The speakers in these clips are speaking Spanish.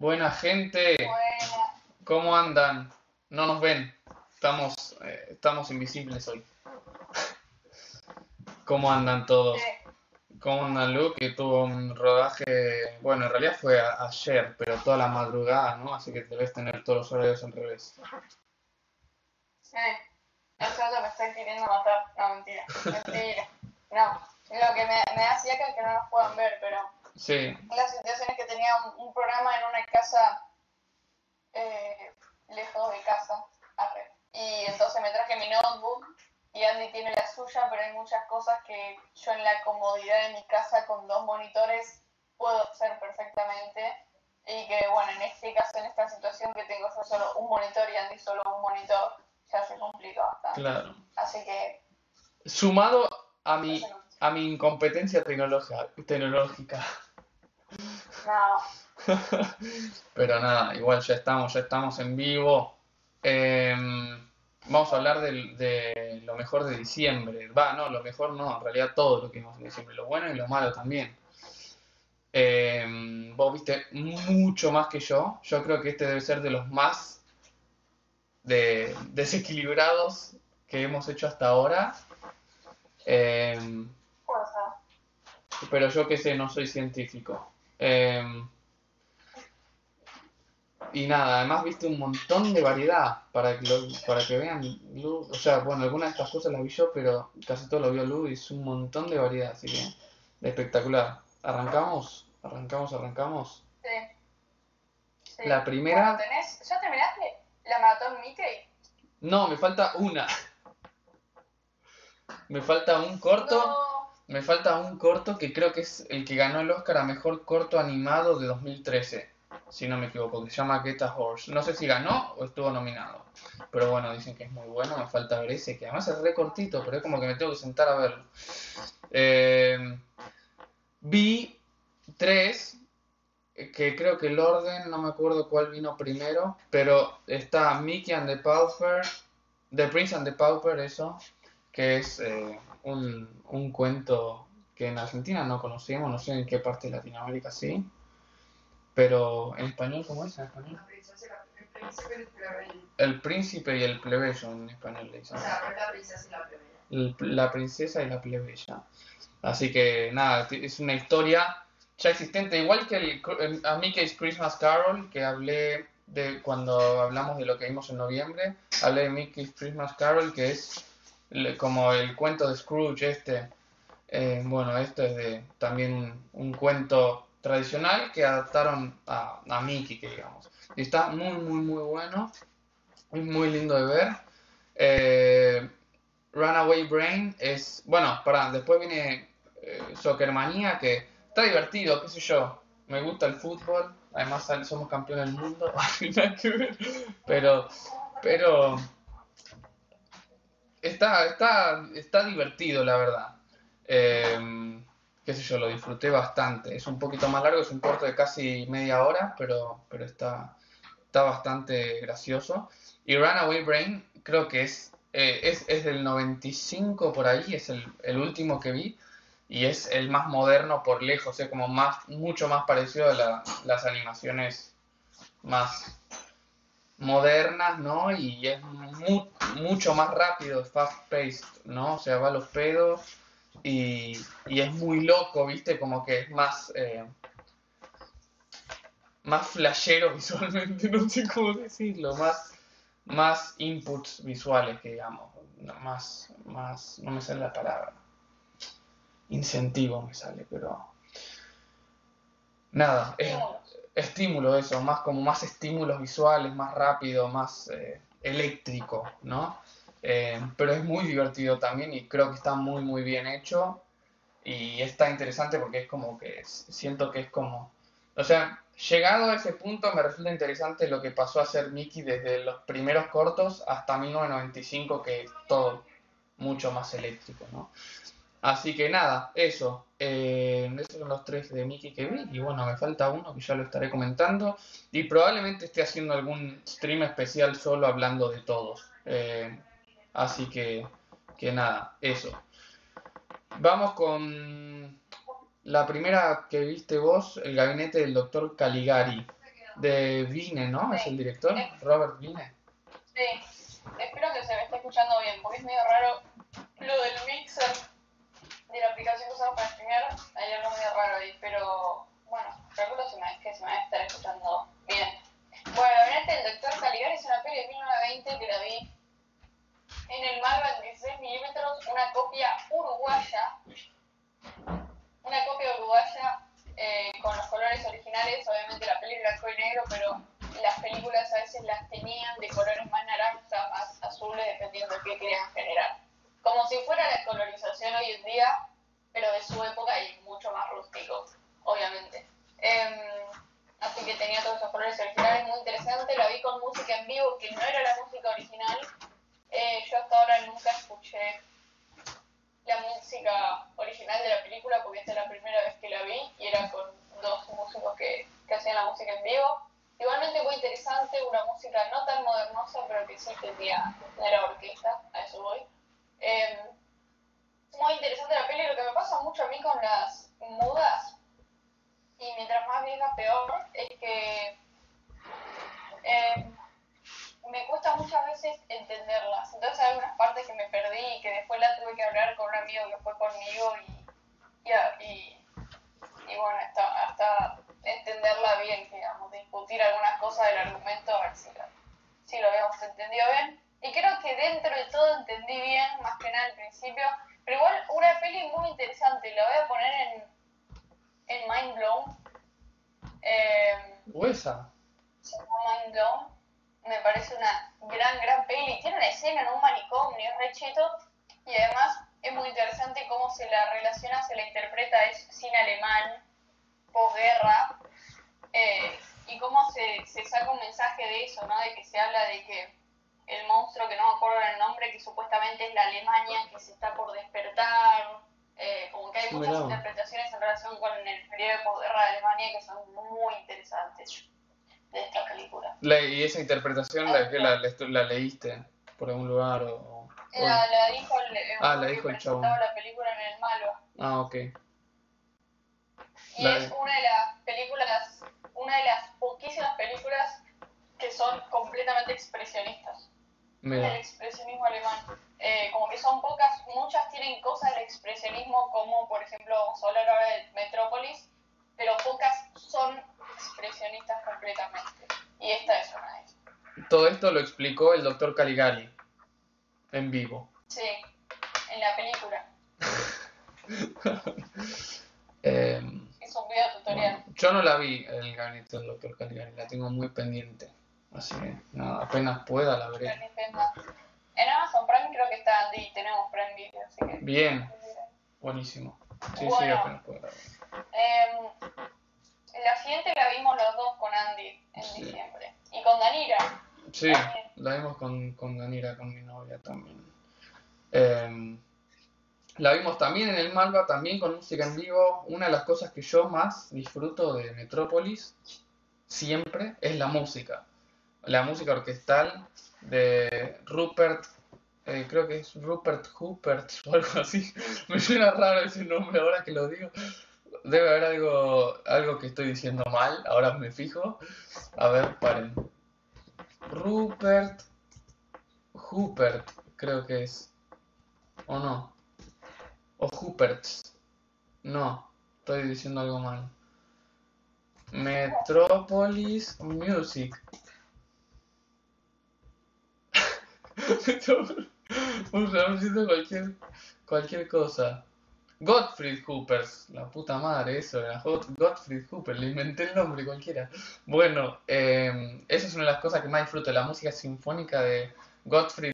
Buena gente, Buena. ¿cómo andan? No nos ven, estamos, eh, estamos invisibles hoy. ¿Cómo andan todos? ¿Cómo anda Lu? Que tuvo un rodaje, bueno, en realidad fue a- ayer, pero toda la madrugada, ¿no? Así que debes tener todos los horarios al revés. eh, eso me estoy queriendo matar. No, mentira. Mentira. No. Lo que me, me da que no nos puedan ver, pero Sí, la situación es que tenía un, un programa en una casa eh, lejos de casa. Arre. Y entonces me traje mi notebook y Andy tiene la suya, pero hay muchas cosas que yo en la comodidad de mi casa con dos monitores puedo hacer perfectamente. Y que bueno, en este caso, en esta situación que tengo yo solo un monitor y Andy solo un monitor, ya se complica bastante. claro. Así que Sumado a mi, a mi incompetencia tecnológica, tecnológica. No, Pero nada, igual ya estamos, ya estamos en vivo. Em, vamos a hablar de, lo mejor de diciembre. Va, no, lo mejor no, en realidad todo lo que vimos en diciembre, lo bueno y lo malo también. Em, vos viste mucho más que yo. Yo creo que este debe ser de los más de- desequilibrados que hemos hecho hasta ahora. Em, pero yo qué sé, no soy científico. Em, y nada, además viste un montón de variedad para que, lo- para que vean Lu. O sea, bueno, algunas de estas cosas las vi yo, pero casi todo lo vio Lu y es un montón de variedad, así que espectacular. ¿Arrancamos? ¿Arrancamos? ¿Arrancamos? Sí. Sí. La primera- Bueno, tenés, ¿Ya terminaste la maratón Mickey? No, me falta una. Me falta un corto. No. Me falta un corto que creo que es el que ganó el Oscar a Mejor Corto Animado de 2013, si no me equivoco, que se llama Get a Horse. No sé si ganó o estuvo nominado, pero bueno, dicen que es muy bueno, me falta ver ese, que además es re cortito, pero es como que me tengo que sentar a verlo. Eh, vi tres, que creo que el orden, no me acuerdo cuál vino primero, pero está Mickey and the Pauper, The Prince and the Pauper, eso, que es eh, un, un cuento que en Argentina no conocemos, no sé en qué parte de Latinoamérica sí, pero en español, ¿cómo es en español? El príncipe y el plebeyo. En español le dicen. O sea, la princesa y la plebeya. La princesa y la plebeya. Así que nada, es una historia ya existente, igual que el, el- a Mickey's Christmas Carol, que hablé de cuando hablamos de lo que vimos en noviembre, hablé de Mickey's Christmas Carol, que es como el cuento de Scrooge este. Eh, bueno, esto es de también un, cuento tradicional que adaptaron a, a Mickey, que digamos. Y está muy, muy, muy bueno. Es muy lindo de ver. Eh, Runaway Brain es, bueno, para después viene eh, Soccer Manía, que está divertido, qué sé yo, me gusta el fútbol, además somos campeones del mundo, pero, pero está, está, está divertido, la verdad. Eh, qué sé yo, lo disfruté bastante, es un poquito más largo, es un corto de casi media hora, pero, pero está, está bastante gracioso. Y Runaway Brain creo que es, eh, es, es del 95 por ahí, es el, el último que vi y es el más moderno por lejos, es como más, mucho más parecido a la- las animaciones más modernas, ¿no? Y es mu- mucho más rápido, fast paced, ¿no? O sea, va a los pedos y, y es muy loco, ¿viste? Como que es más... eh, más flashero visualmente, no sé cómo decirlo, más, más inputs visuales que digamos, más, más, no me sale la palabra, incentivo me sale, pero nada, es estímulo eso, más como más estímulos visuales, más rápido, más eh, eléctrico, ¿no? Eh, pero es muy divertido también y creo que está muy muy bien hecho y está interesante porque es como que siento que es como, o sea, llegado a ese punto me resulta interesante lo que pasó a ser Mickey desde los primeros cortos hasta 1995 que es todo mucho más eléctrico, ¿no? Así que nada, eso. eh, esos son los tres de Mickey que vi. Y bueno, me falta uno que ya lo estaré comentando. Y probablemente esté haciendo algún stream especial solo hablando de todos. Eh, así que, que nada, eso. Vamos con la primera que viste vos, el gabinete del doctor Caligari. de Vine, ¿no? Es el director, Sí. Robert Vine. Sí, espero que se me esté escuchando bien, porque es medio raro lo del mixer aplicación que usamos para streamear. Hay algo medio raro ahí, pero bueno, calculo se me- que se me va a estar escuchando bien. Bueno, en este El Doctor Caligari es una peli de 1920 que la vi en el Malva en 16 milímetros, una copia uruguaya, una copia uruguaya eh, con los colores originales, obviamente la peli blanco y negro, pero las películas a veces las tenían de colores más naranjas, más azules, dependiendo de qué querían generar. Como si fuera la colorización hoy en día, pero de su época y mucho más rústico, obviamente. Em, así que tenía todos esos colores originales, muy interesante. La vi con música en vivo, que no era la música original. Eh, yo hasta ahora nunca escuché la música original de la película porque esta es la primera vez que la vi y era con dos músicos que, que hacían la música en vivo. Igualmente muy interesante, una música no tan modernosa, pero que sí tenía, no orquesta, a eso voy. Eh, muy interesante la peli, lo que me pasa mucho a mí con las mudas, y mientras más vieja peor, es que eh, me cuesta muchas veces entenderlas. Entonces hay algunas partes que me perdí y que después la tuve que hablar con un amigo que fue conmigo y, y, y, y bueno, hasta, hasta entenderla bien, digamos, discutir algunas cosas del argumento a ver si lo, si lo habíamos entendido bien. Y creo que dentro de todo entendí bien, más que nada al principio, pero igual una peli muy interesante, la voy a poner en, en Mind Blown. Eh, ¿O esa? se llama Mind Blown. Me parece una gran, gran peli. Tiene una escena en un manicomio, es re cheto. Y además es muy interesante cómo se la relaciona, se la interpreta, es cine alemán, posguerra. Eh, y cómo se, se saca un mensaje de eso, ¿no? De que se habla de que el monstruo, que no me acuerdo el nombre, que supuestamente es la Alemania que se está por despertar. Eh, como que hay muchas Mirá. interpretaciones en relación con el periodo de posguerra de Alemania que son muy interesantes de esta película. La- ¿Y esa interpretación la, que la, la, la leíste por algún lugar? O, o- La, la dijo el, el Ah, la dijo el presentaba chabón. la película en el malo. Ah, ok. Y La- es una de las películas, una de las poquísimas películas que son completamente expresionistas. El Mira, expresionismo alemán. Eh, como que son pocas, muchas tienen cosas del expresionismo, como por ejemplo, vamos a hablar ahora de Metrópolis, pero pocas son expresionistas completamente. Y esta es una de ellas. todo esto lo explicó el doctor Caligari en vivo. Sí, en la película. Eh, Es un video tutorial. bueno, yo no la vi, el gabinete del doctor Caligari, la tengo muy pendiente. Así que, nada, apenas pueda la veré. En Amazon Prime creo que está Andy y tenemos Prime Video, así que. Bien, buenísimo. Sí, sí, Bueno. apenas pueda la. Em, la siguiente la vimos los dos con Andy en Sí. diciembre. Y con Danira. Sí, la vimos con, con Danira, con mi novia también. Eh, la vimos también en el Malva, también con música en vivo. Una de las cosas que yo más disfruto de Metrópolis, siempre, es la música. La música orquestal de Rupert, eh, creo que es Rupert Hupert o algo así. Me suena raro ese nombre ahora que lo digo. Debe haber algo, algo que estoy diciendo mal, ahora me fijo. A ver, paren. Rupert Hupert, creo que es. ¿O no? O Huperts. No, estoy diciendo algo mal. Metropolis Music. Ver si cualquier, cualquier cosa. Gottfried Hoopers, la puta madre, eso era Gottfried Hooper, le inventé el nombre cualquiera. Bueno, eh, esa es una de las cosas que más disfruto, la música sinfónica de Gottfried.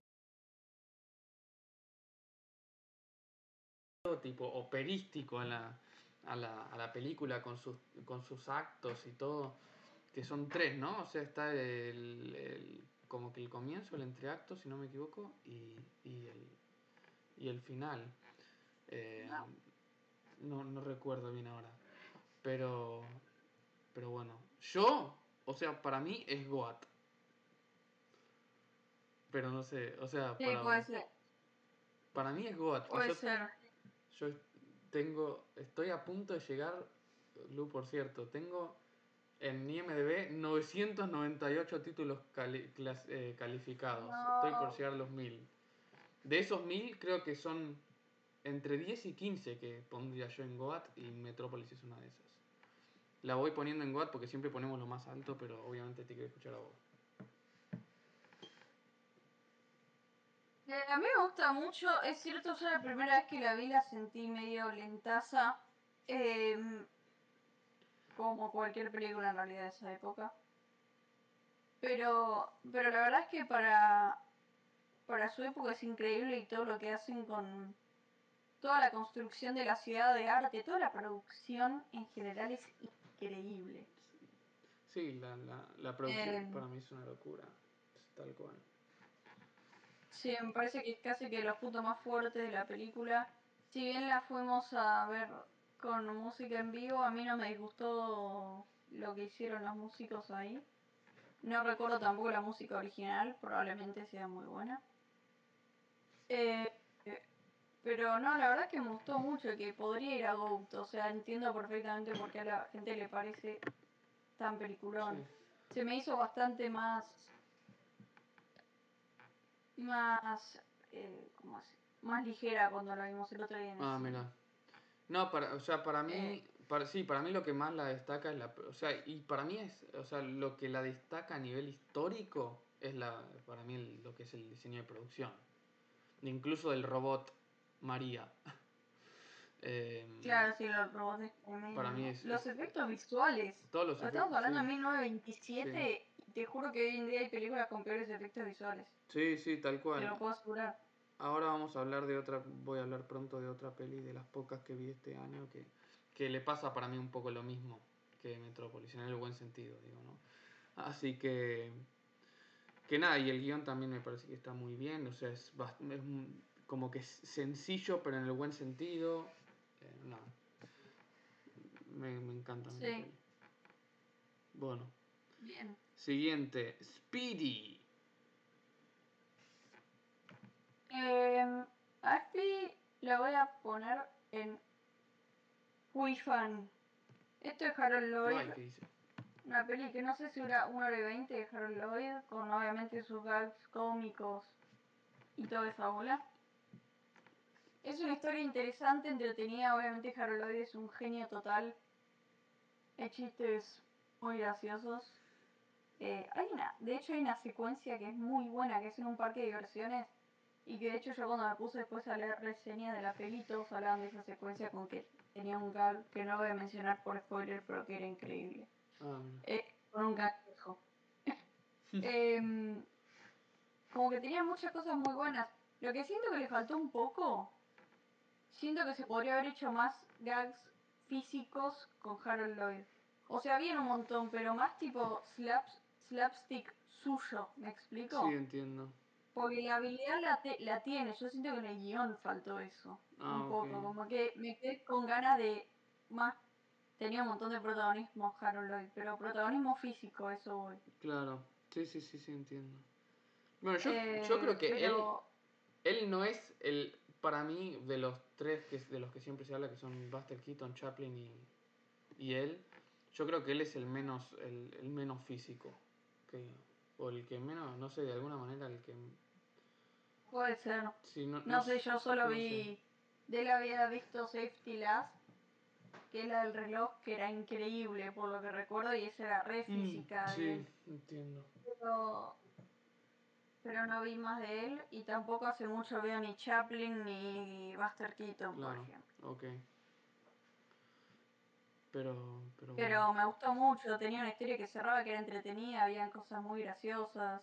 tipo operístico a la, a la, a la película con sus, con sus actos y todo, que son tres, ¿no? O sea, está el, el- como que el comienzo, el entreacto, si no me equivoco, y, y, el, y el final. Eh, no, no recuerdo bien ahora. Pero, pero bueno, yo, o sea, para mí es Goat. Pero no sé, o sea, Sí, para, puede ser. para mí es Goat. Puede yo- ser. yo tengo, estoy a punto de llegar, Lu, por cierto, tengo en IMDB 998 títulos cali- clas- eh, calificados. No. Estoy por llegar a los 1000. De esos 1000, creo que son entre 10 y 15 que pondría yo en Goat y Metrópolis es una de esas. La voy poniendo en Goat porque siempre ponemos lo más alto, pero obviamente te quiero escuchar a vos. Eh, a mí me gusta mucho, es cierto, yo la primera vez que la vi la sentí medio lentaza, em, como cualquier película en realidad de esa época. Pero, pero la verdad es que para, para su época es increíble y todo lo que hacen con toda la construcción de la ciudad de arte, toda la producción en general es increíble. Sí, la, la, la producción Em. para mí es una locura. Es tal cual. Sí, me parece que es casi que los puntos más fuertes de la película. Si bien la fuimos a ver con música en vivo, a mí no me disgustó lo que hicieron los músicos ahí. No recuerdo tampoco la música original, probablemente sea muy buena. Eh, pero no, la verdad que me gustó mucho que podría ir a Goat. O sea, entiendo perfectamente por qué a la gente le parece tan peliculón. Sí. Se me hizo bastante más más eh, ¿cómo así? más ligera cuando la vimos el otro día en Ah, mira. No, para, o sea, para mí, Eh. para, sí, para mí lo que más la destaca es la, o sea, y para mí es, o sea, lo que la destaca a nivel histórico es la, para mí el- lo que es el diseño de producción, incluso del robot María. Em, claro sí los robots. Para mí es- los es- efectos visuales todos los estamos efectos, hablando sí. de 1927 y te juro que hoy en día hay películas con peores efectos visuales Sí, sí, tal te cual. lo puedo asegurar Ahora vamos a hablar de otra, voy a hablar pronto de otra peli de las pocas que vi este año que, que le pasa para mí un poco lo mismo que Metrópolis, en el buen sentido, digo, ¿no? Así que, que nada, y el guion también me parece que está muy bien, o sea, es, es como que es sencillo, pero en el buen sentido. Eh, nada. Me, me encanta. Sí. Bueno, bien siguiente, Speedy. Eh, a la voy a poner en Muy fan esto es Harold Lloyd. Una peli que no sé si dura 1 hora y 20 de Harold Lloyd, con obviamente sus gags cómicos y toda esa bola. Es una historia interesante, entretenida, obviamente Harold Lloyd es un genio total. Hay chistes muy graciosos. Eh, hay una, de hecho hay una secuencia que es muy buena, que es en un parque de diversiones. Y que de hecho yo cuando me puse después a leer reseñas de la peli, todos hablaban de esa secuencia con que tenía un gag que no voy a mencionar por spoiler, pero que era increíble. Ah. Eh, con un cangrejo. Em, como que tenía muchas cosas muy buenas. Lo que siento que le faltó un poco, siento que se podría haber hecho más gags físicos con Harold Lloyd. O sea, había un montón, pero más tipo slaps, slapstick suyo, ¿me explico? Sí, entiendo. Porque la habilidad la, te- la tiene, yo siento que en el guion faltó eso. Ah, un poco, ok. como que me quedé con ganas de más. Tenía un montón de protagonismo Harold Lloyd, pero protagonismo físico, eso voy. Claro, sí, sí, sí, sí, entiendo. Bueno, yo, Eh, yo creo que pero- él, él no es el, para mí, de los tres que, de los que siempre se habla, que son Buster Keaton, Chaplin y, y él, yo creo que él es el menos, el, el menos físico. Que, o el que menos, no sé, de alguna manera el que... Puede ser. sí, no, No sé, yo solo no vi. sé. De él había visto Safety Last, que es la del reloj, que era increíble por lo que recuerdo, y esa era re Mm, física. sí, él. entiendo. Pero, pero no vi más de él, y tampoco hace mucho veo ni Chaplin ni Buster Keaton, por Claro, ejemplo. ok. Pero, pero, bueno. Pero me gustó mucho, tenía una historia que cerraba que era entretenida, habían cosas muy graciosas.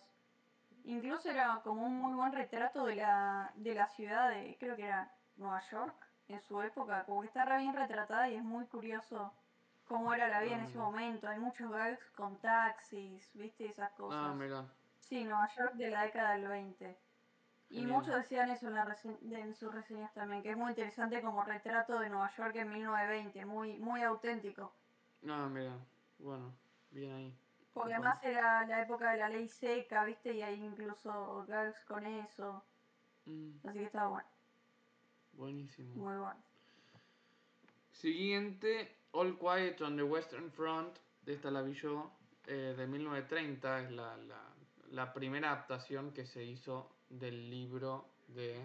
Incluso era como un muy buen retrato de la, de la ciudad de, creo que era Nueva York, en su época, como que está re bien retratada y es muy curioso cómo era la vida en ese Ah. momento. Hay muchos gags con taxis, viste, esas cosas. Ah, mira. Sí, Nueva York de la década del 20. Y muchos decían eso en, la en sus reseñas también, que es muy interesante como retrato de Nueva York en 1920, muy, muy auténtico. Ah, mira. Bueno, bien ahí. Porque además era la época de la ley seca, ¿viste? Y hay incluso gags con eso. Mm, Así que estaba bueno, buenísimo. muy bueno. Siguiente, All Quiet on the Western Front. De esta la vi yo. eh, de 1930 es la, la, la primera adaptación que se hizo del libro de.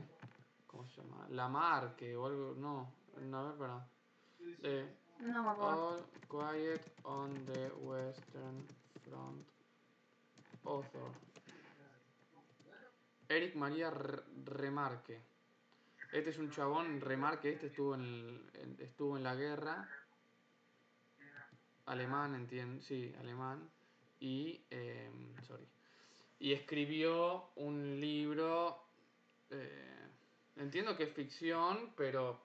¿Cómo se llama? Lamarque o algo. No, a ver, para. De No me acuerdo. All Quiet on the Western Front. Eric María Remarque. Este es un chabón, Remarque, este estuvo en, estuvo en la guerra. Alemán, entiendo, sí, alemán. Y, eh, sorry. Y escribió un libro, eh, entiendo que es ficción, pero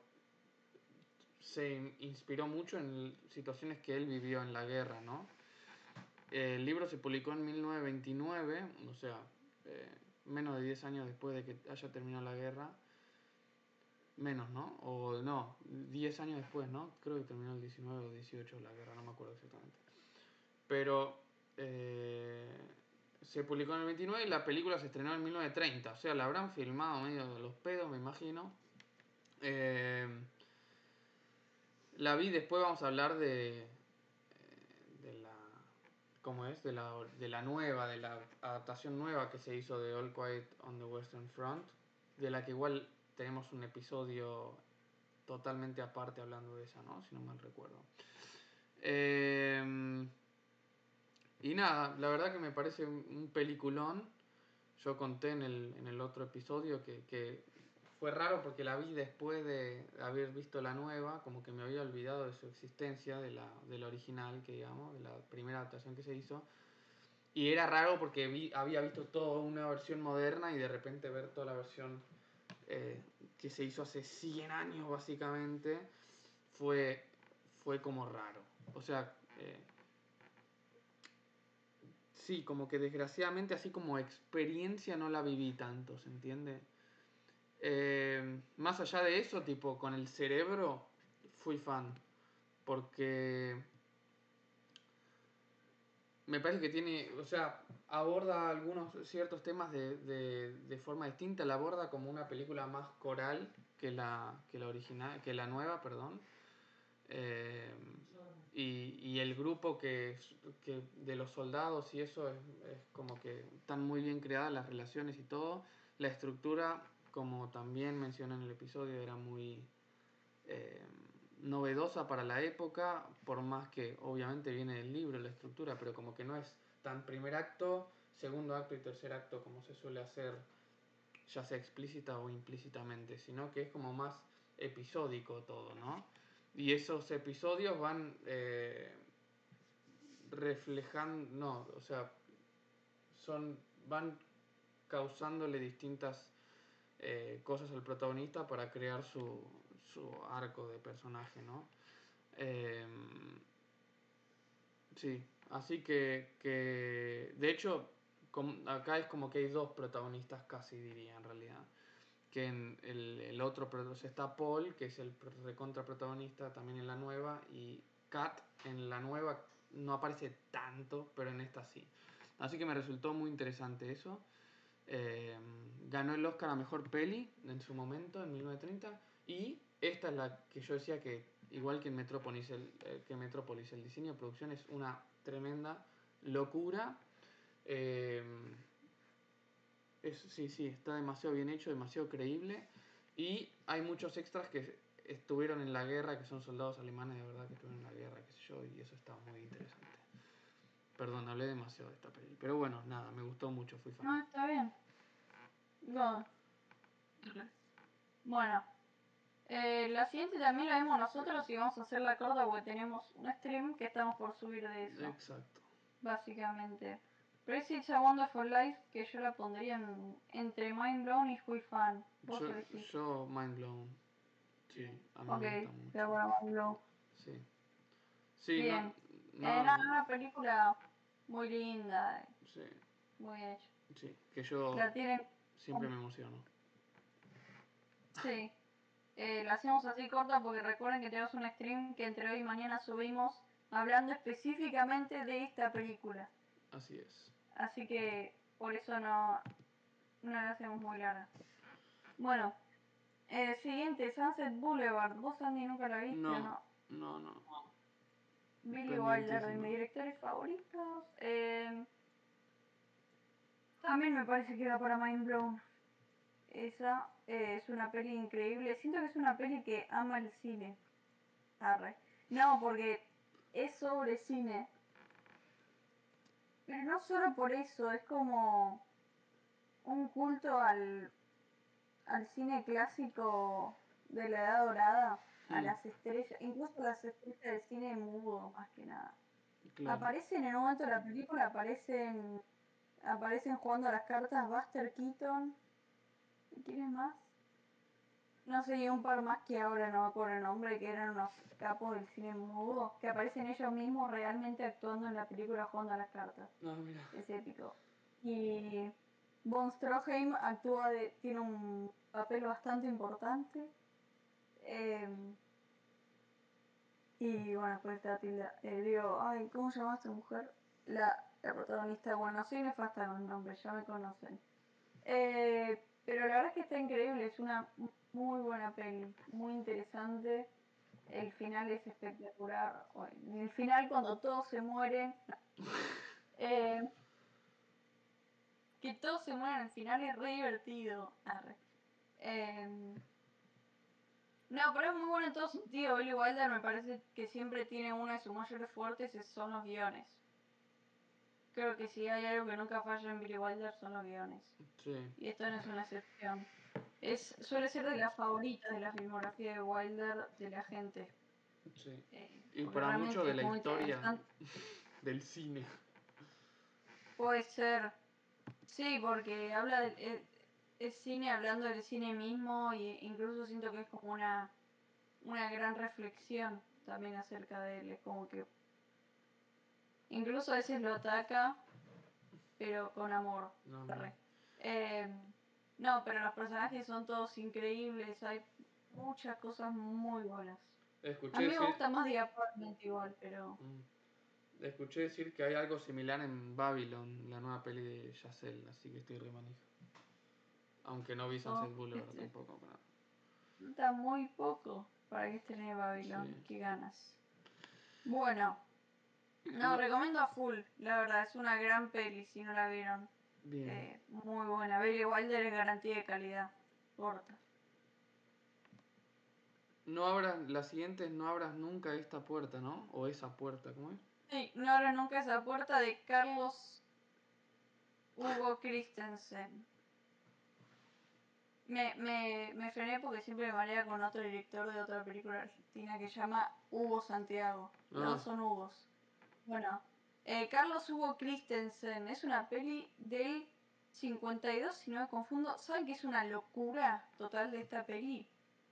se in- inspiró mucho en situaciones que él vivió en la guerra, ¿no? El libro se publicó en 1929, o sea, eh, menos de 10 años después de que haya terminado la guerra. Menos, ¿no? O no, 10 años después, ¿no? Creo que terminó el 19 o 18 la guerra, no me acuerdo exactamente. Pero eh, se publicó en el 29 y la película se estrenó en 1930. O sea, la habrán filmado medio de los pedos, me imagino. Eh, la vi, después vamos a hablar de. ¿Cómo es? De la, de la nueva, de la adaptación nueva que se hizo de All Quiet on the Western Front, de la que igual tenemos un episodio totalmente aparte hablando de esa, ¿no? Si no mal recuerdo. Eh, y nada, la verdad que me parece un, un peliculón. Yo conté en el, en el otro episodio que, que fue raro porque la vi después de haber visto la nueva, como que me había olvidado de su existencia, de la, de la original, que digamos, de la primera adaptación que se hizo. Y era raro porque vi, había visto toda una versión moderna y de repente ver toda la versión eh, que se hizo hace 100 años básicamente, fue, fue como raro. O sea, eh, sí, como que desgraciadamente así como experiencia no la viví tanto, ¿se entiende? Eh, más allá de eso, tipo, con el cerebro fui fan. Porque me parece que tiene, o sea, aborda algunos ciertos temas de, de, de forma distinta, la aborda como una película más coral que la, que la original, que la nueva, perdón. Eh, y, y el grupo que, que de los soldados y eso es, es como que están muy bien creadas las relaciones y todo. La estructura, como también mencioné en el episodio, era muy eh, novedosa para la época, por más que obviamente viene del libro la estructura, pero como que no es tan primer acto, segundo acto y tercer acto como se suele hacer, ya sea explícita o implícitamente, sino que es como más episódico todo, ¿no? Y esos episodios van eh, reflejando, no, o sea, son, van causándole distintas eh, cosas al protagonista para crear su, su arco de personaje, ¿no? Eh, sí, así que, que de hecho, com- acá es como que hay dos protagonistas casi, diría, en realidad. Que en el, el otro o sea, está Paul, que es el recontra protagonista también en la nueva, y Kat en la nueva no aparece tanto, pero en esta sí. Así que me resultó muy interesante eso. Eh, ganó el Oscar a Mejor Peli en su momento, en 1930. Y esta es la que yo decía que, igual que Metrópolis, el, eh, que Metrópolis, el diseño de producción es una tremenda locura. Eh, es, sí, sí, está demasiado bien hecho, demasiado creíble. Y hay muchos extras que estuvieron en la guerra, que son soldados alemanes de verdad que estuvieron en la guerra, qué sé yo, y eso está muy interesante. Perdón, hablé demasiado de esta peli. Pero bueno, nada, me gustó mucho, fui fan. No, está bien. No. Bueno. Eh, la siguiente también la vemos nosotros y vamos a hacer la corta porque tenemos un stream que estamos por subir de eso. Exacto. Básicamente. Crazy It's a Wonderful Life que yo la pondría en- entre Mind Blown y Fui Fan. Vos Yo, yo Mind Blown. Sí, a mí Ok, me gusta mucho. Mind Blown. Sí. Sí, Bien. No, Era una película muy linda, sí, muy hecha. sí, que yo La tienen siempre me emociono. Sí. Eh, la hacemos así corta porque recuerden que tenemos un stream que entre hoy y mañana subimos hablando específicamente de esta película. Así es. Así que por eso no, no la hacemos muy larga. Bueno, eh, siguiente, Sunset Boulevard. ¿Vos, Andy, nunca la viste No. no? No, no. Billy. Wilder, de mis directores favoritos. Eh, también me parece que va para Mind Blown. Esa eh, es una peli increíble. Siento que es una peli que ama el cine. Arre. No, porque es sobre cine. Pero no solo por eso, es como un culto al, al cine clásico de la Edad Dorada, a las estrellas, incluso las estrellas del cine mudo, más que nada. Claro. Aparecen en un momento de la película, aparecen aparecen jugando a las cartas Buster Keaton. ¿Y quién es más? No sé, y un par más que ahora no me acuerdo el nombre, que eran unos capos del cine mudo, que aparecen ellos mismos realmente actuando en la película jugando a las cartas. No, mira. Es épico. Y Von Stroheim actúa de, tiene un papel bastante importante. Em, y bueno, pues está Tilda. Eh, digo, ay, ¿cómo se llama esta mujer? La, la protagonista, bueno, soy nefasta con nombre, ya me conocen. Eh, pero la verdad es que está increíble, es una muy buena peli, muy interesante. El final es espectacular. El final cuando todos se mueren. Eh, que todos se mueran al final es re divertido. Arre. Em, no, pero es muy bueno en todo sentido. Billy Wilder me parece que siempre tiene uno de sus mayores fuertes es- son los guiones. Creo que si hay algo que nunca falla en Billy Wilder son los guiones. Sí. Y esto no es una excepción. Es, suele ser de las favoritas de la filmografía de Wilder de la gente. Sí. eh, Y para mucho de la historia del cine. Puede ser. Sí, porque habla del es, es cine hablando del cine mismo y incluso siento que es como una una gran reflexión también acerca de él. Es como que incluso a veces lo ataca, pero con amor. No, mira. Eh, no, pero los personajes son todos increíbles. Hay muchas cosas muy buenas. Escuché A mí me decir, gusta más The Apartment igual, pero Mm. escuché decir que hay algo similar en Babylon, la nueva peli de Yacel, así que estoy re manija. Aunque no vi Sunset Boulevard este. tampoco. pero- Falta muy poco para que estrene Babylon. Sí. Qué ganas. Bueno. No, recomiendo a full, la verdad, es una gran peli si no la vieron. Bien. Eh, muy buena. Billy Wilder es garantía de calidad. Corta. No abras, la siguiente es no abras nunca esta puerta, ¿no? O esa puerta, ¿cómo es? Sí, no abro nunca esa puerta de Carlos Hugo Christensen. Me, me, me frené porque siempre me marea con otro director de otra película argentina que se llama Hugo Santiago. Los Ah. son Hugos. Bueno, eh, Carlos Hugo Christensen es una peli del 52, si no me confundo. ¿Saben que es una locura total de esta peli?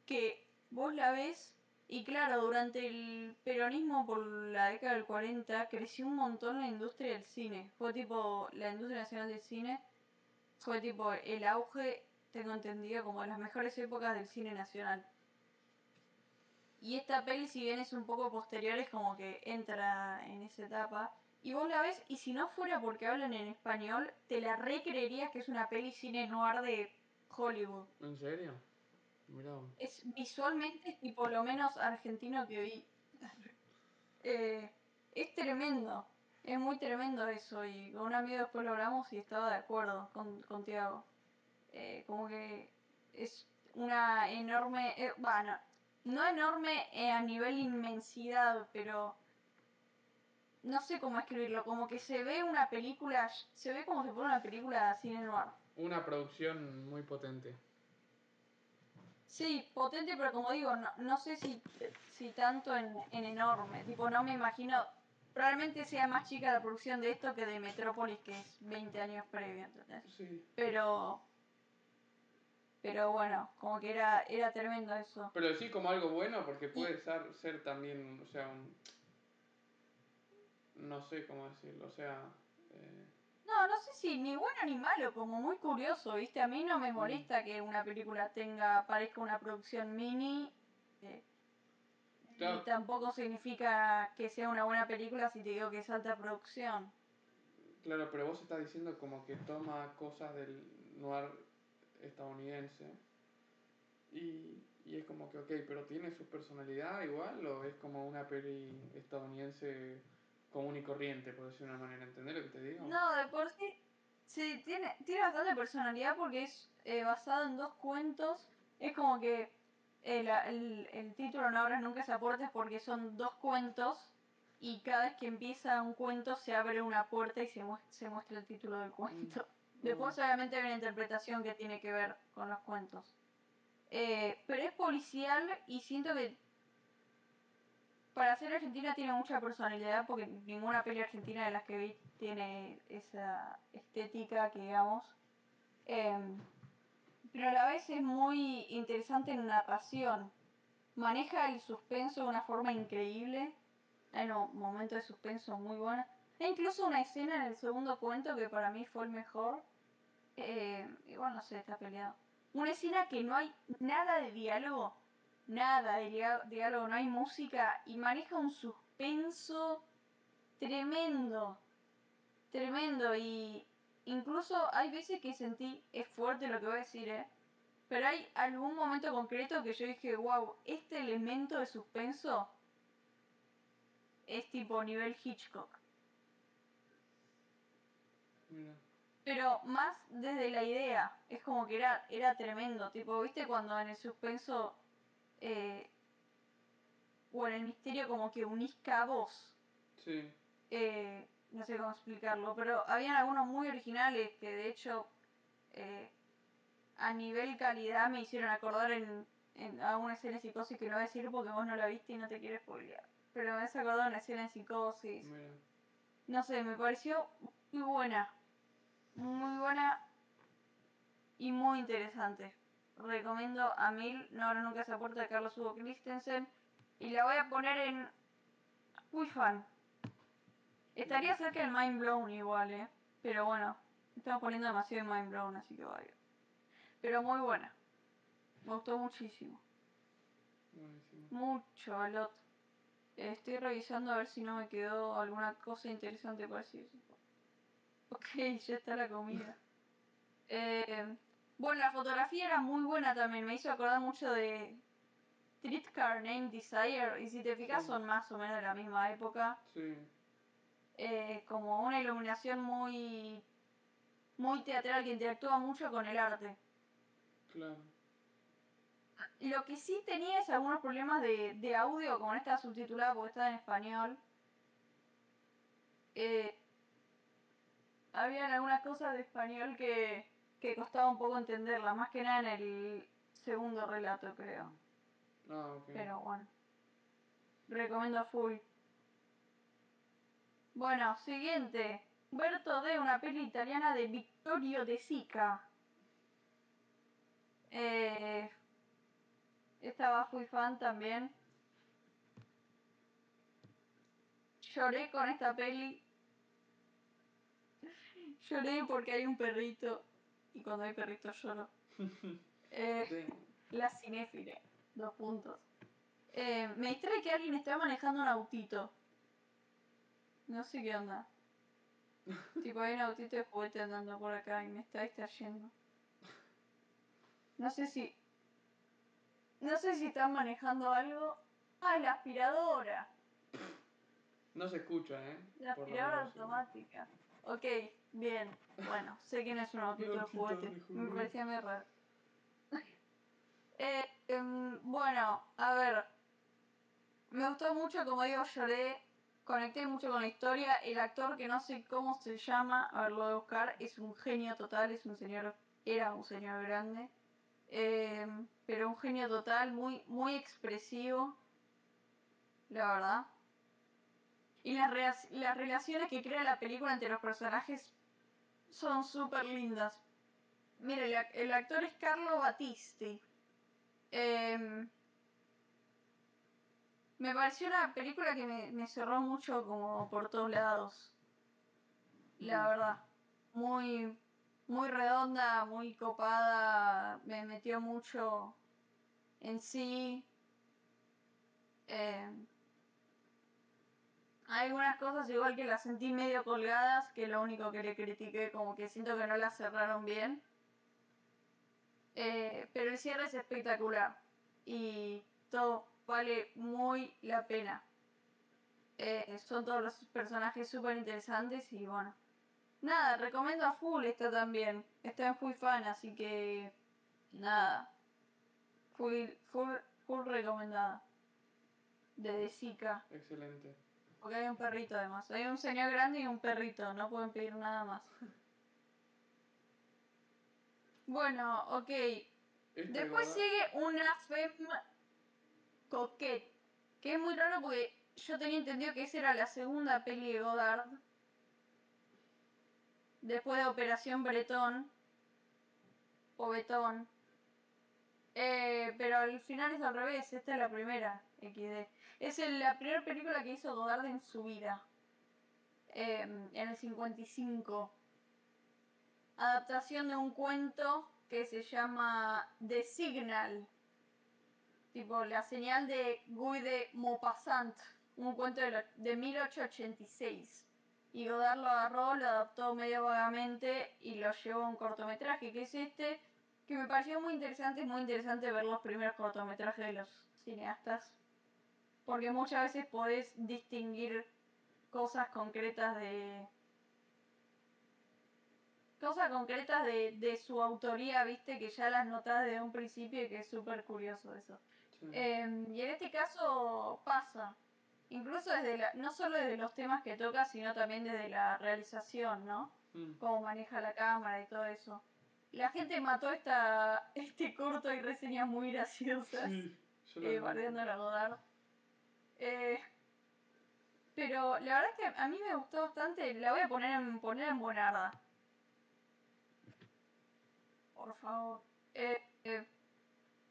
Que vos la ves y claro, durante el peronismo por la década del 40 creció un montón la industria del cine. Fue tipo, la industria nacional del cine fue tipo el auge, tengo entendido, como de las mejores épocas del cine nacional. Y esta peli, si bien es un poco posterior, es como que entra en esa etapa. Y vos la ves, y si no fuera porque hablan en español, te la recreerías que es una peli cine noir de Hollywood. ¿En serio? Mirá. Es visualmente tipo lo menos argentino que vi. Eh, es tremendo. Es muy tremendo eso. Y con un amigo después lo hablamos y estaba de acuerdo con, con Tiago. Eh, como que es una enorme. eh, bueno, no enorme eh, a nivel inmensidad, pero. No sé cómo escribirlo. Como que se ve una película. Se ve como si fuera una película de cine noir. Una producción muy potente. Sí, potente, pero como digo, no, no sé si, si tanto en, en enorme. Tipo, no me imagino. Probablemente sea más chica la producción de esto que de Metrópolis, que es 20 años previo, ¿entendés? Sí. Pero. Pero bueno, como que era, era tremendo eso. Pero sí como algo bueno porque puede ser, ser también, o sea, un... No sé cómo decirlo, o sea... eh, No, no sé si ni bueno ni malo, como muy curioso, ¿viste? A mí no me molesta que una película tenga, parezca una producción mini. eh, Claro. Y tampoco significa que sea una buena película si te digo que es alta producción. Claro, pero vos estás diciendo como que toma cosas del noir estadounidense y, Y es como que, ok, pero ¿tiene su personalidad igual o es como una peli estadounidense común y corriente, por decir de una manera? ¿Entendés lo que te digo? No, de por sí, sí, tiene, tiene bastante personalidad porque es eh, basado en dos cuentos. Es como que el, el, el título No abras nunca esa puerta es porque son dos cuentos y cada vez que empieza un cuento se abre una puerta y se, muestra, se muestra el título del cuento. Después obviamente hay una interpretación que tiene que ver con los cuentos. Eh, pero es policial y siento que para ser argentina tiene mucha personalidad porque ninguna peli argentina de las que vi tiene esa estética que digamos. Em, pero a la vez es muy interesante en narración. Maneja el suspenso de una forma increíble. Hay un momento de suspenso muy buena. E incluso una escena en el segundo cuento que para mí fue el mejor. Eh, igual no sé, está peleado. Una escena que no hay nada de diálogo. Nada de diálogo, no hay música. Y maneja un suspenso tremendo. Tremendo. Y incluso hay veces que sentí, es fuerte lo que voy a decir, ¿eh? Pero hay algún momento concreto que yo dije, wow, este elemento de suspenso es tipo nivel Hitchcock. Pero más desde la idea, es como que era, era tremendo, tipo, ¿viste cuando en el suspenso eh, o en el misterio como que unís cabos? Sí. Eh, no sé cómo explicarlo, pero habían algunos muy originales que de hecho eh, a nivel calidad me hicieron acordar en, en, a una escena de psicosis que no voy a decir porque vos no la viste y no te quiero spoilear. Pero me has acordado de una escena de psicosis. Mira. No sé, me pareció muy buena. Muy buena y muy interesante. Recomiendo a mil, no ahora nunca se aporta de Carlos Hugo Christensen. Y la voy a poner en muy fan. Estaría cerca del Mind Blown igual, eh. Pero bueno, estamos poniendo demasiado en Mind Blown, así que vaya. Pero muy buena. Me gustó muchísimo. Buenísimo. Mucho, a lot. Estoy revisando a ver si no me quedó alguna cosa interesante por así decirlo. Ok, ya está la comida. Eh, bueno, la fotografía era muy buena también. Me hizo acordar mucho de Streetcar Named Desire. Y si te fijas, Sí. son más o menos de la misma época. Sí. Eh, como una iluminación muy, muy teatral que interactúa mucho con el arte. Claro. Lo que sí tenía es algunos problemas de, de audio, como no estaba subtitulada porque estaba en español. Eh, habían algunas cosas de español que, que costaba un poco entenderla, más que nada en el segundo relato, creo. Ah, ok. Pero bueno. Recomiendo a full. Bueno, siguiente. Berto de una peli italiana de Vittorio De Sica. Eh, estaba fui fan también. Lloré con esta peli. Lloré porque hay un perrito. Y cuando hay perrito lloro. Eh, Sí. la cinéfila. Dos puntos. Eh, me distrae que alguien está manejando un autito. No sé qué onda. tipo, hay un autito de juguete andando por acá y me está distrayendo. No sé si. No sé si están manejando algo. Ah, la aspiradora. No se escucha, ¿eh? La aspiradora automática. Ok, bien. Bueno, sé que no es un autito de autito juguete. de Me parecía muy raro. Eh, em, bueno, a ver. Me gustó mucho, como digo, lloré. Conecté mucho con la historia. El actor que no sé cómo se llama, a ver, lo voy a buscar, es un genio total, es un señor, era un señor grande. Em, pero un genio total, muy, muy expresivo. La verdad. Y las, las relaciones que crea la película entre los personajes son súper lindas. Mira, el, el actor es Carlo Battisti. Em, me pareció una película que me, me cerró mucho como por todos lados. La verdad. Muy, muy redonda, muy copada. Me metió mucho en sí. Em, hay algunas cosas igual que las sentí medio colgadas, que lo único que le critiqué, como que siento que no las cerraron bien. Eh, pero el cierre es espectacular. y todo vale muy la pena. Eh, son todos los personajes súper interesantes y bueno. Nada, recomiendo a full esta también. Esta en full fan, así que nada. Full, full, full recomendada. De Zika. Excelente. Porque hay un perrito además. Hay un señor grande y un perrito. No pueden pedir nada más. Bueno, ok. Esta Después sigue una femme coquette. Que es muy raro porque yo tenía entendido que esa era la segunda peli de Godard. Después de Operación Bretón. O Betón. Eh, pero al final es al revés, esta es la primera XD. Es el- la primera película que hizo Godard en su vida. Eh, en el 55. Adaptación de un cuento que se llama The Signal. Tipo, la señal de Guy de Maupassant. Un cuento de, de 1886. Y Godard lo agarró, lo adaptó medio vagamente y lo llevó a un cortometraje, que es este, que me pareció muy interesante, es muy interesante ver los primeros cortometrajes de los cineastas, porque muchas veces podés distinguir cosas concretas de... Cosas concretas de, de su autoría, viste, que ya las notas desde un principio y que es súper curioso eso. Sí. Eh, y en este caso pasa, incluso desde la, no solo desde los temas que toca, sino también desde la realización, ¿no? Mm. Cómo maneja la cámara y todo eso. La gente mató esta, este corto y reseñas muy graciosas, Sí, yo eh, bardeando a Godard. Eh, pero la verdad es que a mí me gustó bastante, la voy a poner en, poner en buenarda. Por favor. Eh, eh,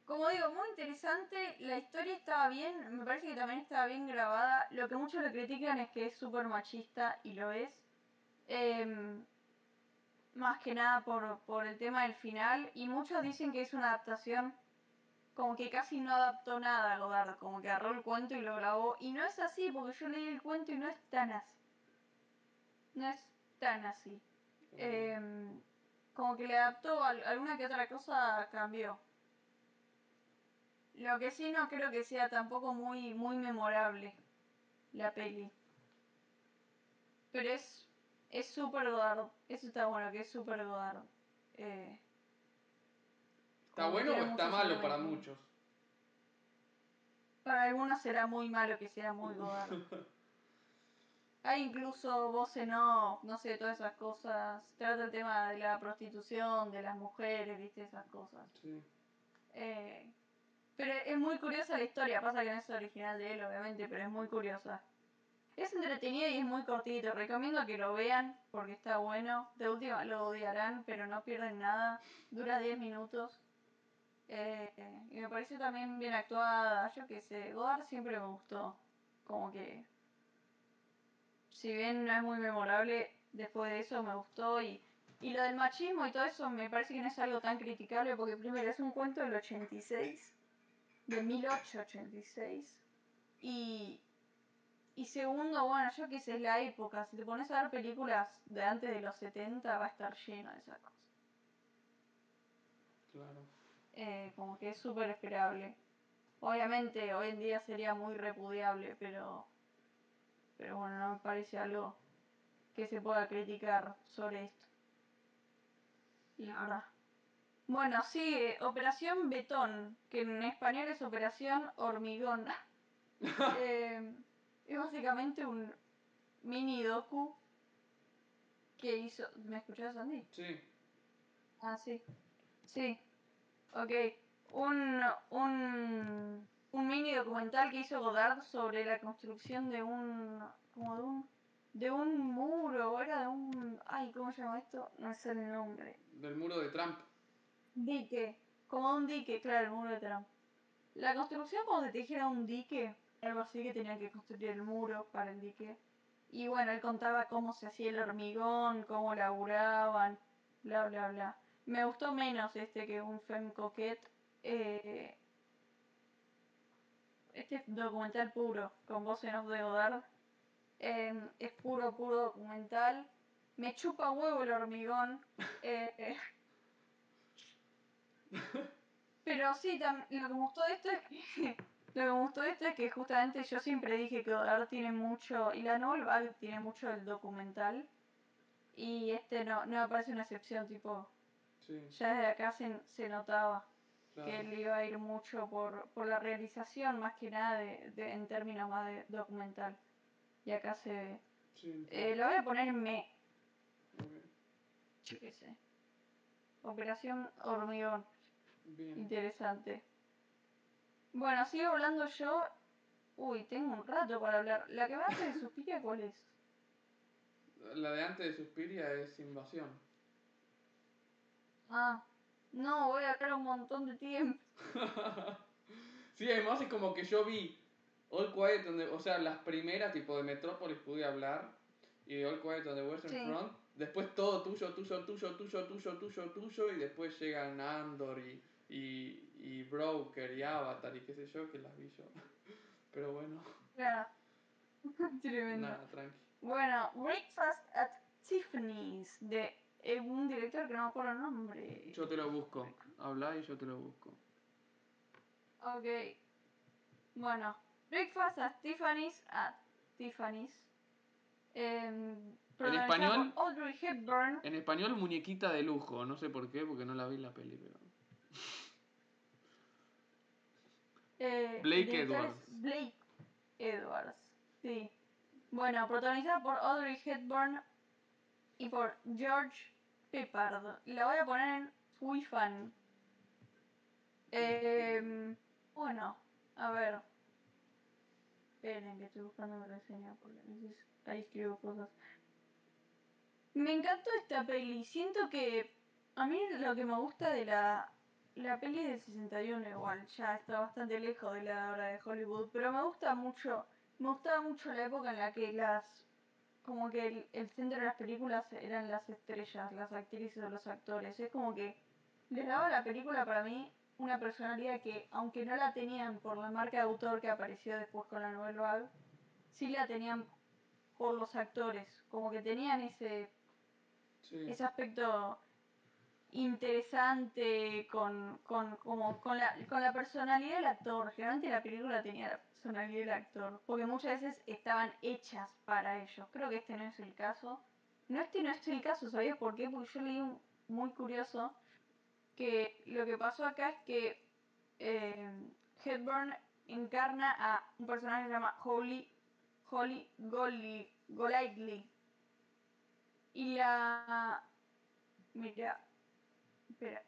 como digo, muy interesante. La historia estaba bien. Me parece que también estaba bien grabada. Lo que muchos le critican es que es súper machista y lo es. Em, más que nada por, por el tema del final. Y muchos dicen que es una adaptación como que casi no adaptó nada a Godard. Como que agarró el cuento y lo grabó. Y no es así, porque yo leí el cuento y no es tan así. No es tan así. Em, como que le adaptó al- alguna que otra cosa cambió. Lo que sí no creo que sea tampoco muy, muy memorable la peli. Pero es es súper Godard. Eso está bueno, que es súper Godard. Eh, ¿Está bueno o está malo para muchos? Para algunos será muy malo que sea muy Godard. Hay incluso voces no, no sé, todas esas cosas. Trata el tema de la prostitución, de las mujeres, viste, esas cosas. Sí. Eh, pero es muy curiosa la historia, pasa que no es original de él, obviamente, pero es muy curiosa. Es entretenida y es muy cortito, recomiendo que lo vean porque está bueno. De última lo odiarán, pero no pierden nada. Dura 10 minutos. Eh, y me pareció también bien actuada, yo qué sé, Godard siempre me gustó. Como que, si bien no es muy memorable, después de eso me gustó y y lo del machismo y todo eso me parece que no es algo tan criticable porque primero es un cuento del 86, de 1886. Y, y segundo, bueno, yo qué sé, es la época. Si te pones a ver películas de antes de los 70 va a estar lleno de esas cosas. Claro. Eh, como que es súper esperable. Obviamente hoy en día sería muy repudiable, pero, pero bueno, no me parece algo que se pueda criticar sobre esto. La verdad. Bueno, sigue Operación Betón, que en español es Operación Hormigón. Eh, es básicamente un mini docu que hizo... ¿Me escuchás, Andy? Sí. Ah, sí. Sí. Ok. Un, un, un mini documental que hizo Godard sobre la construcción de un. como de un. de un muro, era de un. Ay, ¿cómo se llama esto? No sale el nombre. Del muro de Trump. Dique. Como un dique, claro, el muro de Trump. La construcción, como si te dijera un dique, algo así que tenían que construir el muro para el dique. Y bueno, él contaba cómo se hacía el hormigón, cómo laburaban, bla, bla, bla. Me gustó menos este que un Femme Coquette. eh, este documental puro, con voz en off de Godard. eh, es puro, puro documental. Me chupa huevo el hormigón. eh, Pero sí, lo que me gustó de esto es que, lo que me gustó de esto es que justamente yo siempre dije que Godard tiene mucho, y la novel tiene mucho del documental, y este no, no me parece una excepción, tipo, Sí, ya desde acá se, se notaba claro. que él iba a ir mucho por, por la realización, más que nada de, de- en términos más de documental. Y acá se ve. Sí, Eh, lo voy a poner en me, ok. yo qué sé. Operación Hormigón. Bien. Interesante. Bueno, sigo hablando yo. Uy, tengo un rato para hablar. La que me hace de Suspiria, ¿cuál es? La de antes de Suspiria es Invasión. Ah, no, voy a hablar un montón de tiempo. sí, además es como que yo vi All Quiet, donde, o sea, las primeras tipo de Metrópolis pude hablar, y de All Quiet on the Western Sí. Front, después todo tuyo, tuyo, tuyo, tuyo, tuyo, tuyo, tuyo, y después llegan Andor y, y, y Broker y Avatar y qué sé yo, que las vi yo. Pero bueno, Claro. Tremendo. nada, tranqui. Bueno, Breakfast at Tiffany's de eh, un director que no me acuerdo el nombre. Yo te lo busco, habla y yo te lo busco. Ok. Bueno, Breakfast at Tiffany's at Tiffany's. em, protagonizada español? Audrey Hepburn. En español, muñequita de lujo, no sé por qué, porque no la vi en la peli, pero... eh, Blake es Edwards. Blake Edwards. Sí. Bueno, protagonizada por Audrey Hepburn y por George Peppard. La voy a poner en Fui Fan. Em, bueno, a ver. Esperen que estoy buscando mi reseña porque ahí escribo cosas. Me encantó esta peli. Siento que a mí lo que me gusta de la, la peli es del 61 igual. Ya está bastante lejos de la hora de Hollywood. Pero me gusta mucho. Me gustaba mucho la época en la que las como que el, el centro de las películas eran las estrellas, las actrices o los actores. Es como que les daba a la película para mí una personalidad que, aunque no la tenían por la marca de autor que apareció después con la novela Vague, sí la tenían por los actores. Como que tenían ese, Sí. ese aspecto interesante con, con, como, con, la, con la personalidad del actor. Generalmente la película tenía la personalidad del actor, porque muchas veces estaban hechas para ellos. Creo que este no es el caso. No, este no es el caso, ¿sabías por qué? Porque yo leí muy curioso que lo que pasó acá es que eh, encarna a un personaje que se llama Holly, Holly. Golightly. Y la... Mira, espera,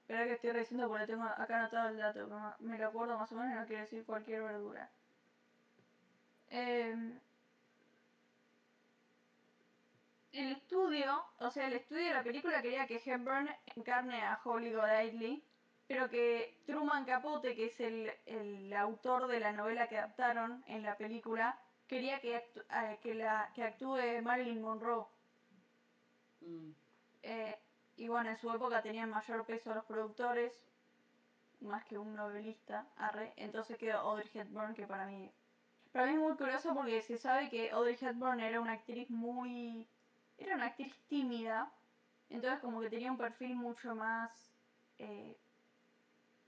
espera que estoy diciendo porque tengo acá anotado el dato, que me lo acuerdo más o menos no quiere decir cualquier verdura. Em, el estudio, o sea, el estudio de la película quería que Hepburn encarne a Holly Golightly, pero que Truman Capote, que es el, el autor de la novela que adaptaron en la película, quería que, eh, que, la, que actúe Marilyn Monroe. Mm, Eh, y bueno, en su época tenían mayor peso los productores, más que un novelista, arre. Entonces quedó Audrey Hepburn, que para mí, para mí es muy curioso porque se sabe que Audrey Hepburn era una actriz muy, era una actriz tímida, entonces como que tenía un perfil mucho más eh,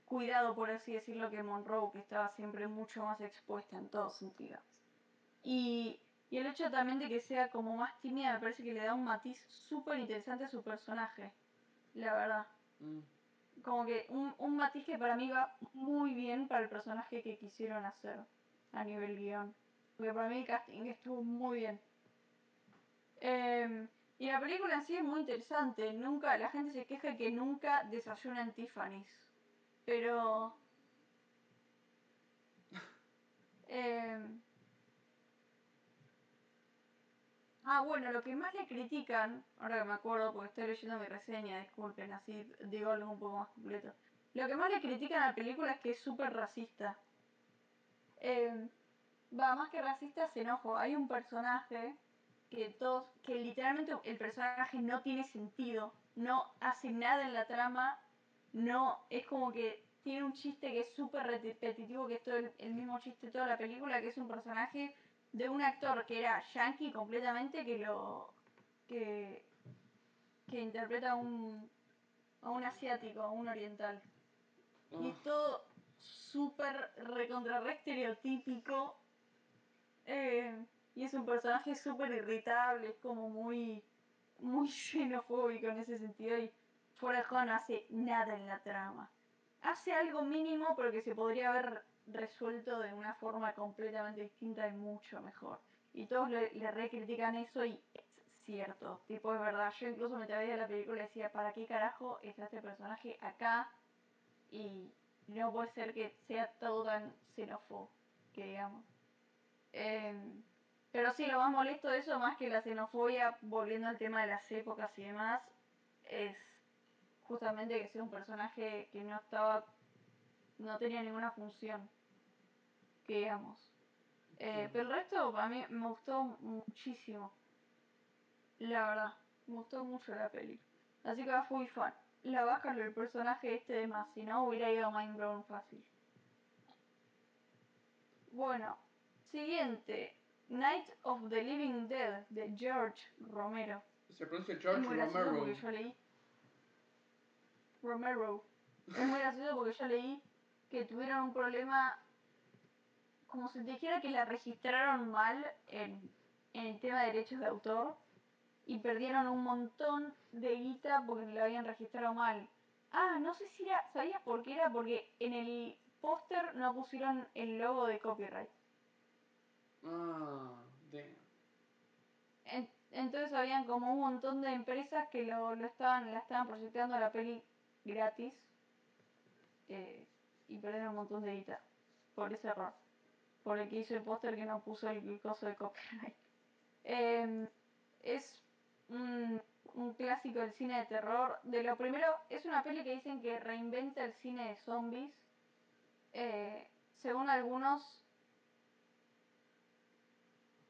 cuidado, por así decirlo, que Monroe, que estaba siempre mucho más expuesta en todo sentido. Y, y el hecho también de que sea como más tímida me parece que le da un matiz súper interesante a su personaje, la verdad. mm. Como que un, un matiz que para mí va muy bien para el personaje que quisieron hacer a nivel guion. Porque para mí el casting estuvo muy bien. Eh, y la película en sí es muy interesante. Nunca, la gente se queja que nunca desayuna en Tiffany's. Pero. Eh, ah, bueno, lo que más le critican, ahora que me acuerdo porque estoy leyendo mi reseña, disculpen, así digo algo un poco más completo. Lo que más le critican a la película es que es súper racista. Eh, va, más que racista, se enojo. Hay un personaje que todos, que literalmente el personaje no tiene sentido, no hace nada en la trama, no, es como que tiene un chiste que es súper repetitivo, que es todo el, el mismo chiste toda la película, que es un personaje de un actor que era yankee completamente, que lo, que, que interpreta a un, a un asiático, a un oriental. Y todo súper recontra re estereotípico. Eh, y es un personaje súper irritable, es como muy, muy xenofóbico en ese sentido. Y Forrest no hace nada en la trama. Hace algo mínimo, pero que se podría haber resuelto de una forma completamente distinta y mucho mejor. Y todos le, le recritican eso y es cierto, tipo es verdad. Yo incluso me veía la película y decía, ¿para qué carajo está este personaje acá? Y no puede ser que sea todo tan xenófobo, que digamos. Em, pero sí, lo más molesto de eso, más que la xenofobia, volviendo al tema de las épocas y demás, es justamente que sea un personaje que no estaba, no tenía ninguna función, que digamos. Eh, pero el resto a mí me gustó muchísimo. La verdad, me gustó mucho la peli. Así que fui fan. La baja el personaje este de más, si no hubiera ido a Mindblown fácil. Bueno, siguiente. Night of the Living Dead de George Romero. Se pronuncia George Romero. porque yo leí. Romero. Es muy gracioso porque yo leí que tuvieron un problema. Como si dijera que la registraron mal en, en el tema de derechos de autor. Y perdieron un montón de guita porque la habían registrado mal. Ah, no sé si era. ¿Sabías por qué era? Porque en el póster no pusieron el logo de copyright. Ah. En- Entonces habían como un montón de empresas que lo, lo estaban, la estaban proyectando la peli gratis eh, y perdieron un montón de guita por ese error. Por el que hizo el póster que no puso el, coso de copyright. Em, es un, un clásico del cine de terror. De lo primero, es una peli que dicen que reinventa el cine de zombies. Eh, según algunos,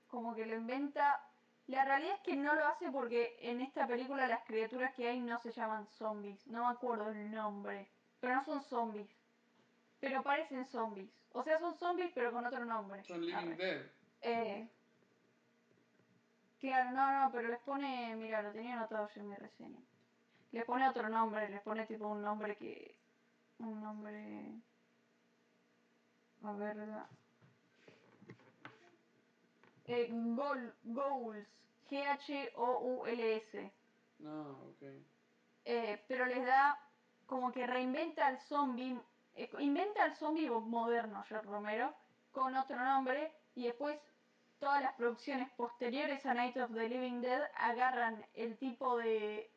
como que lo inventa. La realidad es que no lo hace porque en esta película las criaturas que hay no se llaman zombies. No me acuerdo el nombre. Pero no son zombies. Pero parecen zombies. O sea, son zombies pero con otro nombre. Son Living. Dead. Eh, claro, no, no, pero les pone, mira, lo tenía anotado yo en mi reseña. Les pone otro nombre, les pone tipo un nombre que, un nombre, a ver, la- eh, Goals, G-H-O-U-L-S. No, ok. Eh, pero les da como que reinventa al zombie, eh, inventa al zombie moderno, George Romero, con otro nombre, y después todas las producciones posteriores a Night of the Living Dead agarran el tipo de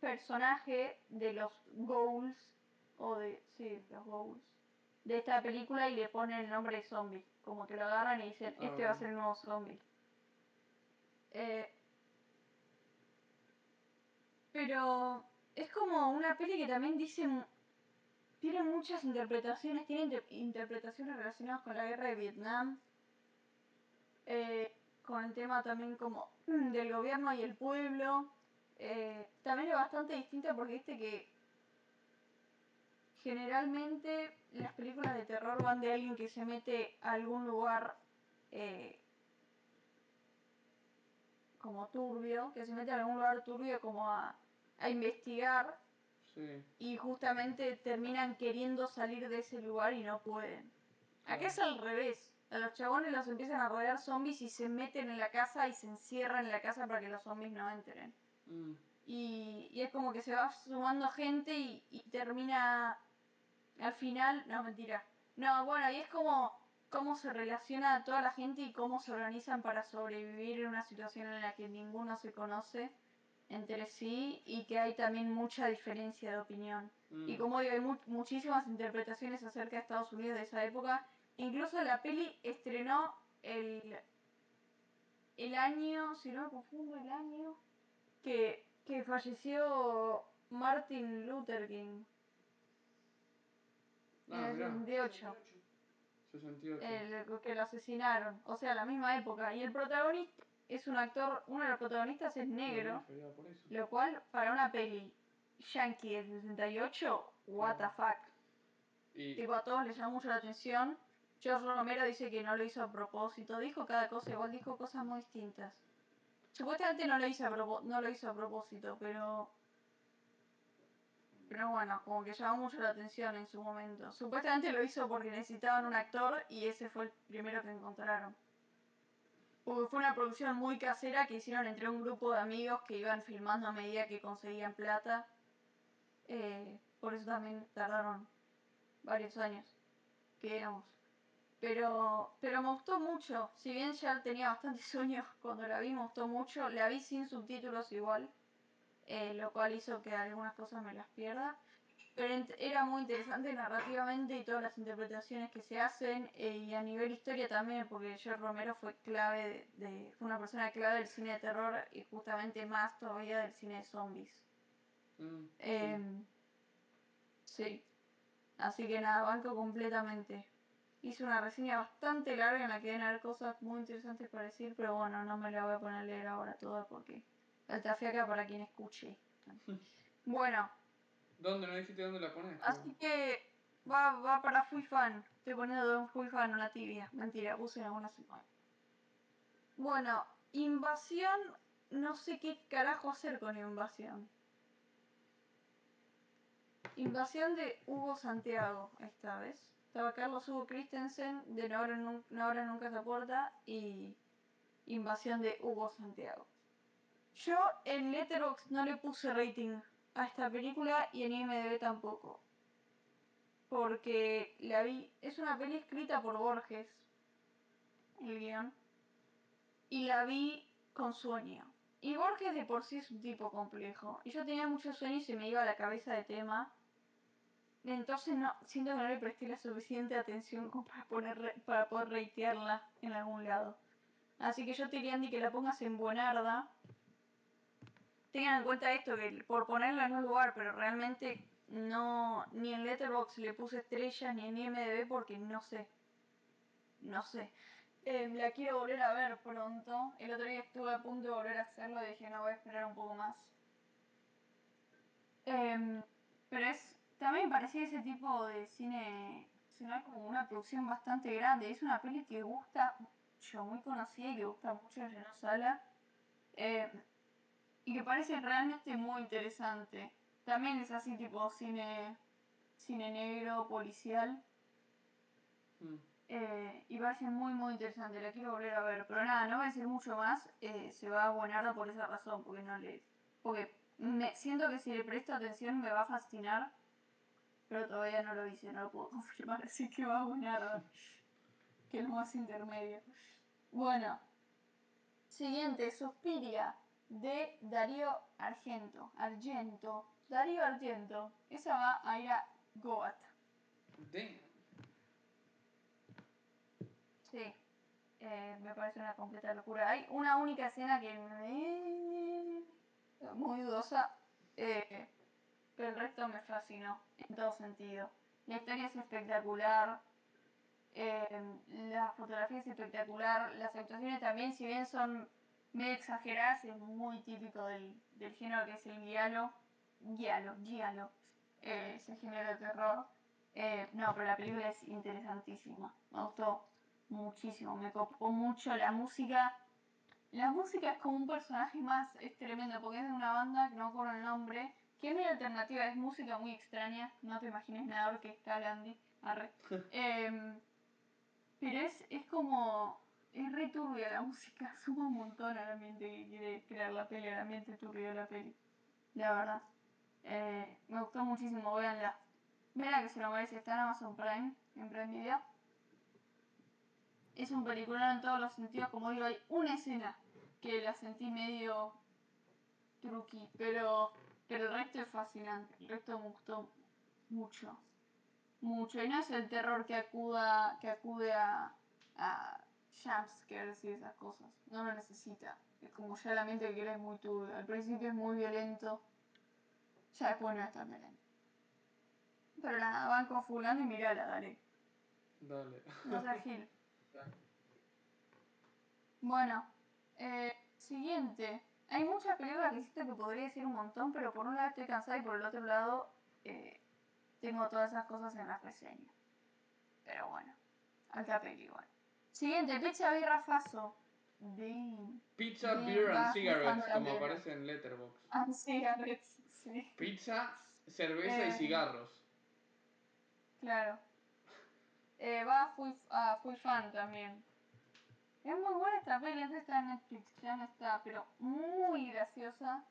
personaje de los goals, o de, sí, los goals, de esta película y le ponen el nombre de zombie, como que lo agarran y dicen, Ah, este va a ser el nuevo zombie. Eh, pero es como una peli que también dice. Tiene muchas interpretaciones, tiene inter- interpretaciones relacionadas con la guerra de Vietnam, eh, con el tema también como mm, del gobierno y el pueblo. eh, también es bastante distinta porque viste que generalmente las películas de terror van de alguien que se mete a algún lugar eh, como turbio, que se mete a algún lugar turbio como a, a investigar Sí. y justamente terminan queriendo salir de ese lugar y no pueden. Acá es al revés. A los chabones los empiezan a rodear zombies y se meten en la casa y se encierran en la casa para que los zombies no entren. Mm. Y, y es como que se va sumando gente y, y termina al final, no mentira. No, bueno, y es como cómo se relaciona a toda la gente y cómo se organizan para sobrevivir en una situación en la que ninguno se conoce entre sí y que hay también mucha diferencia de opinión. Mm. Y como digo, hay mu- muchísimas interpretaciones acerca de Estados Unidos de esa época. Incluso la peli estrenó el, el año, si no me confundo, el año que, que falleció Martin Luther King. Ah, en el mirá. 68. 68. el que lo asesinaron. O sea, la misma época. Y el protagonista es un actor, uno de los protagonistas es negro. Lo cual, para una peli yankee del 68, what the fuck. Y Tipo, a todos les llama mucho la atención. George Romero dice que no lo hizo a propósito. Dijo cada cosa, igual dijo cosas muy distintas. Supuestamente no lo hizo a, propo- no lo hizo a propósito, pero... pero bueno, como que llamó mucho la atención en su momento. Supuestamente lo hizo porque necesitaban un actor y ese fue el primero que encontraron. Porque fue una producción muy casera que hicieron entre un grupo de amigos que iban filmando a medida que conseguían plata. Eh, por eso también tardaron varios años, que digamos. Pero, pero me gustó mucho. Si bien ya tenía bastantes sueños cuando la vi, me gustó mucho. La vi sin subtítulos igual, eh, lo cual hizo que algunas cosas me las pierda. Pero era muy interesante narrativamente y todas las interpretaciones que se hacen eh, y a nivel historia también, porque George Romero fue clave de, de- fue una persona clave del cine de terror y justamente más todavía del cine de zombies. Mm, Em, sí. Así que nada, banco completamente. Hice una reseña bastante larga en la que deben haber cosas muy interesantes para decir, pero bueno, no me la voy a poner a leer ahora toda porque alta fiaca para quien escuche. Bueno, ¿Dónde? ¿No dijiste dónde la pones? así que va, va para Fui Fan. Estoy poniendo un Fui Fan en la tibia. Mentira, puse en alguna semana. Bueno, invasión. No sé qué carajo hacer con invasión. Invasión de Hugo Santiago esta vez. Estaba Carlos Hugo Christensen de No Ahora, Nun- No Nunca Se Aporta y Invasión de Hugo Santiago. Yo en Letterboxd no le puse rating a esta película y en IMDb tampoco. Porque la vi. Es una peli escrita por Borges, el guion. Y la vi con sueño. Y Borges de por sí es un tipo complejo. Y yo tenía mucho sueño y se me iba a la cabeza de tema. Entonces no, siento que no le presté la suficiente atención para, poner, para poder reitearla en algún lado. Así que yo te diría, Andy, que la pongas en buenarda. Tengan en cuenta esto, que por ponerla en un lugar, pero realmente no, ni en Letterboxd le puse estrellas, ni en IMDb porque no sé. No sé. Eh, la quiero volver a ver pronto. El otro día estuve a punto de volver a hacerlo y dije, no, voy a esperar un poco más. Em, pero es, también me parecía ese tipo de cine, sino como una producción bastante grande. Es una peli que gusta mucho, muy conocida y que gusta mucho en la sala. Em, y que parece realmente muy interesante. También es así tipo cine, cine negro, policial. Mm. Eh, y parece muy muy interesante, la quiero volver a ver. Pero nada, no voy a decir mucho más, eh, se va a buenarda por esa razón, porque no le. Porque me siento que si le presto atención me va a fascinar. Pero todavía no lo hice, no lo puedo confirmar, así que va a buenarda. Que es lo más intermedio. Bueno. Siguiente, Suspiria, de Darío Argento. Argento. Darío Argento. Esa va a ir a Goat. Damn. Sí, eh, me parece una completa locura. Hay una única escena que me... muy dudosa, eh, pero el resto me fascinó en todo sentido. La historia es espectacular, eh, la fotografía es espectacular, las actuaciones también, si bien son medio exageradas, es muy típico del, del género que es el guialo, guialo, guialo, eh, ese género de terror. Eh, no, pero la película es interesantísima, me gustó muchísimo, me copó mucho la música. La música es como un personaje más, es tremendo, porque es de una banda que no recuerdo el nombre, que es muy alternativa, es música muy extraña, no te imagines nada orquestal, Andy. Arre. Em, pero es, es como, es re turbia la música, suma un montón al ambiente que quiere crear la peli, al ambiente turbio de la peli, la verdad. Eh, me gustó muchísimo, véanla. Vean que se lo merece, está en Amazon Prime, en Prime Video. Es un peliculón en todos los sentidos, como digo, hay una escena que la sentí medio truqui, pero, pero el resto es fascinante, el resto me gustó mucho, mucho, y no es el terror que acuda, que acude a, a jumpscares y esas cosas, no lo necesita, es como ya la mente que es muy turbio, al principio es muy violento, ya después no es tan violento. Pero nada, banco fulano y mirala, dale, Dale. no seas gil. Bueno, eh, siguiente. Hay muchas películas que siento que podría decir un montón, pero por un lado estoy cansada y por el otro lado eh, tengo todas esas cosas en las reseñas. Pero bueno, alta peli igual. Siguiente, Pizza Birra Faso. De Pizza, Bien, beer and cigarettes, como aparece en Letterboxd. and Cigarettes, sí. Pizza, cerveza y Eh. cigarros. Claro. Eh, va a full, a full fan también. Es muy buena esta peli, esta está en Netflix, ya no está, pero muy graciosa.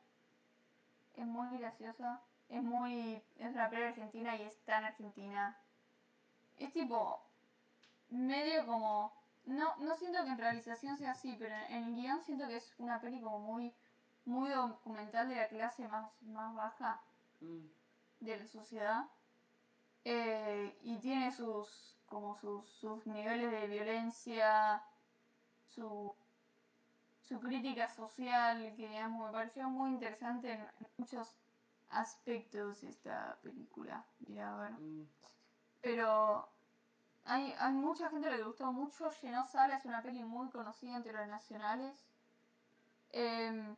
Es muy graciosa. Es muy. Es una peli argentina y está en Argentina. Es tipo. medio como. No, no siento que en realización sea así, pero en el guion siento que es una peli como muy. muy documental de la clase más, más baja Mm. de la sociedad eh, y tiene sus como sus, sus niveles de violencia su su crítica social que digamos me pareció muy interesante en, en muchos aspectos esta película Mira, a ver. Mm. pero hay, hay mucha gente que le gustó mucho llenó salas es una peli muy conocida entre los nacionales Em,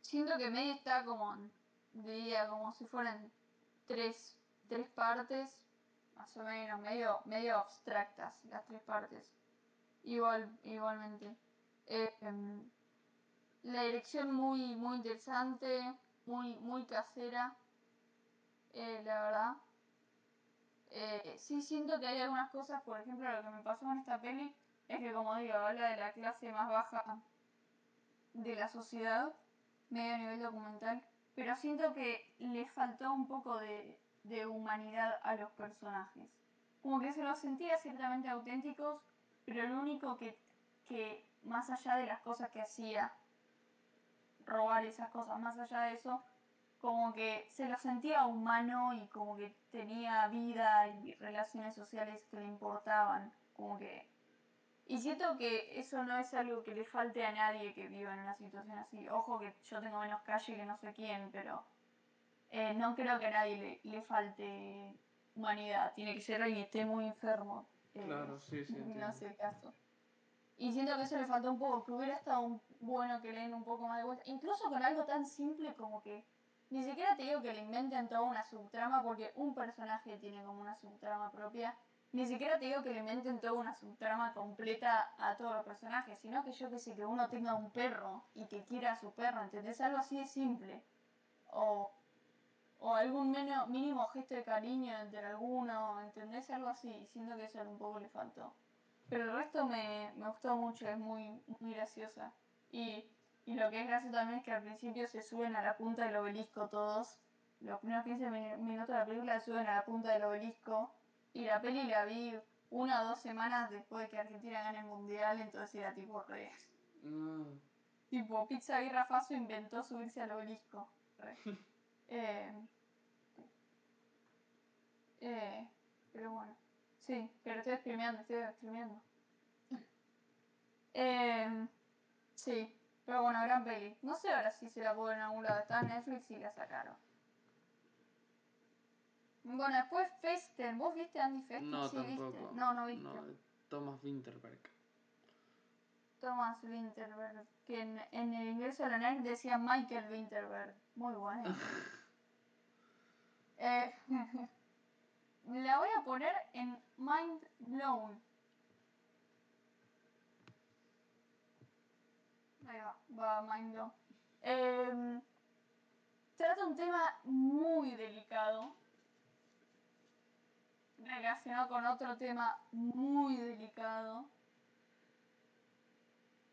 siento que medio está como diría como si fueran tres, tres partes, más o menos, medio, medio abstractas las tres partes. Igual, igualmente. Em, la dirección muy, muy interesante, muy, muy casera, eh, la verdad. Eh, sí siento que hay algunas cosas, por ejemplo, lo que me pasó en esta peli es que, como digo, habla de la clase más baja de la sociedad, medio a nivel documental, pero siento que le faltó un poco de, de humanidad a los personajes. Como que se los sentía ciertamente auténticos, pero lo único que, que más allá de las cosas que hacía, robar esas cosas, más allá de eso, como que se lo sentía humano y como que tenía vida y relaciones sociales que le importaban, como que... Y siento que eso no es algo que le falte a nadie que viva en una situación así. Ojo que yo tengo menos calle que no sé quién, pero eh, no creo que a nadie le, le falte humanidad. Tiene que ser alguien que esté muy enfermo. eh, Claro, sí, sí, no es el caso. Y siento que eso le faltó un poco, que hubiera estado un- bueno que le den un poco más de vuelta. Incluso con algo tan simple como que ni siquiera te digo que le inventen toda una subtrama, porque un personaje tiene como una subtrama propia. Ni siquiera te digo que le inventen toda una subtrama completa a todos los personajes, sino que yo que sé, que uno tenga un perro y que quiera a su perro, ¿entendés? Algo así de simple. O, o algún meno- mínimo gesto de cariño entre alguno, ¿entendés? Algo así. Siento que eso un poco le faltó. Pero el resto me, me gustó mucho, es muy, muy graciosa. Y, y lo que es gracioso también es que al principio se suben a la punta del obelisco todos. Los primeros 15 mi- minutos de la película suben a la punta del obelisco. Y la peli la vi una o dos semanas después de que Argentina gane el mundial, entonces era tipo re. Mm. Tipo, Pizza Birra Faso inventó subirse al obelisco. Re. Eh, eh, pero bueno. Sí, pero estoy streameando, estoy streameando. Eh, sí, pero bueno, gran peli. No sé ahora si se la puedo en algún lado. Está en Netflix y la sacaron. Bueno, después Festen. ¿Vos viste Andy Festen? No, sí, tampoco. viste. No, no viste. No, Thomas Winterberg. Thomas Winterberg, que en, en el ingreso de la NERC decía Michael Winterberg. Muy bueno. Eh, la voy a poner en Mind Blown. Ahí va, va. Eh, trata un tema muy delicado relacionado con otro tema muy delicado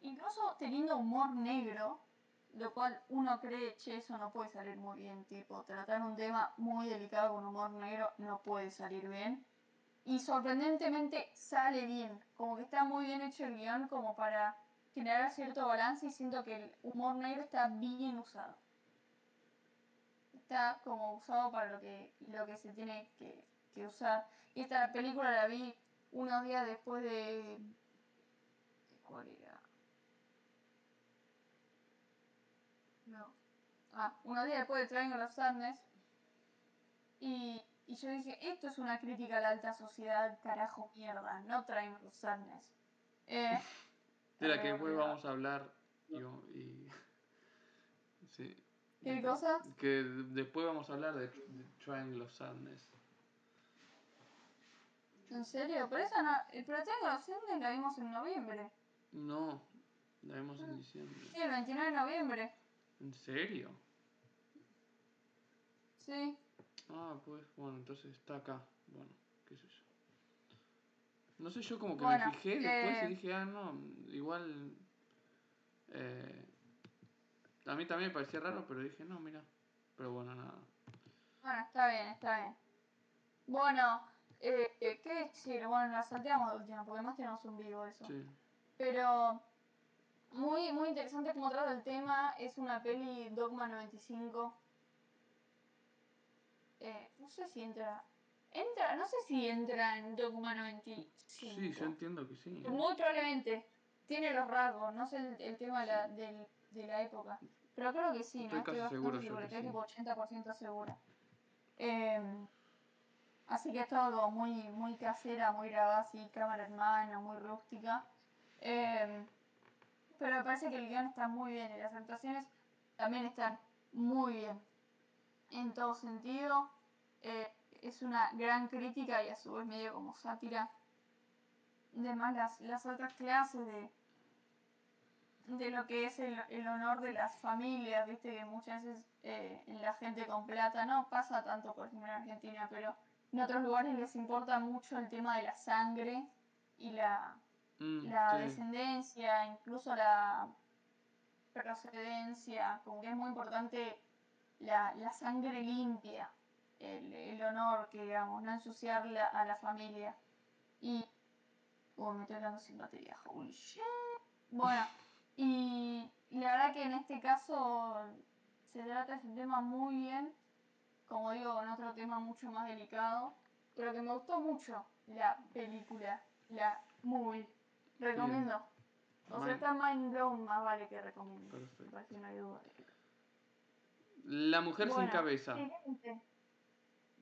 incluso teniendo humor negro, lo cual uno cree, che, eso no puede salir muy bien, tipo, tratar un tema muy delicado con humor negro no puede salir bien. Y sorprendentemente sale bien, como que está muy bien hecho el guion como para generar cierto balance y siento que el humor negro está bien usado. Está como usado para lo que, lo que se tiene que, que usar. Y esta película la vi unos días después de... ¿Cuál era? No. Ah, unos días después de Triangle of Sadness. Y, y yo dije, esto es una crítica a la alta sociedad, carajo mierda, no Triangle of Sadness. Eh, De la a que después vamos a hablar. Y, y- sí. ¿Qué cosa? Que después vamos a hablar de, de Triangle of Sadness. ¿En serio? Pero esa no... Pero Triangle of Sadness la vimos en noviembre. No, la vemos en diciembre. Sí, el 29 de noviembre. ¿En serio? Sí. Ah, pues, bueno, entonces está acá. Bueno, qué sé yo. No sé, yo como que Bueno, me fijé después eh, y dije, ah, no, igual... eh, a mí también me parecía raro, pero dije, no, mira. Pero bueno, nada. Bueno, está bien, está bien. Bueno, eh, ¿qué decir? Bueno, la salteamos de última, porque además tenemos un vivo eso. Sí. Pero muy, muy interesante como trata el tema. Es una peli Dogma 95. Eh, no sé si entra. Entra, no sé si entra en Dogma 95. Sí, yo entiendo que sí. Muy probablemente. Tiene los rasgos, no sé el, el tema de la, del- de la época. Pero creo que sí, Estoy ¿no? casi bastante seguro segura, que estoy sí. tipo 80% segura. Em, así que es todo muy, muy casera, muy grabada así, cámara en mano, muy rústica. Em, pero me parece que el guion está muy bien y las actuaciones también están muy bien. En todo sentido. Eh, es una gran crítica y a su vez medio como sátira. Además las, las otras clases de, de lo que es el, el honor de las familias, viste que muchas veces eh, en la gente con plata no pasa tanto por ejemplo en Argentina, pero en otros lugares les importa mucho el tema de la sangre y la, Mm, la sí. descendencia, incluso la procedencia, como que es muy importante la, la sangre limpia, el, el honor, que digamos, no ensuciar la- a la familia. Y. Uy, me estoy quedando sin batería, holy shit. Bueno, y la verdad que en este caso se trata ese tema muy bien, como digo, con otro tema mucho más delicado, pero que me gustó mucho la película, la movie. Recomiendo. O sea, está mind blown, más vale que recomiendo. Perfecto. Que no hay duda. La mujer sin cabeza. siguiente.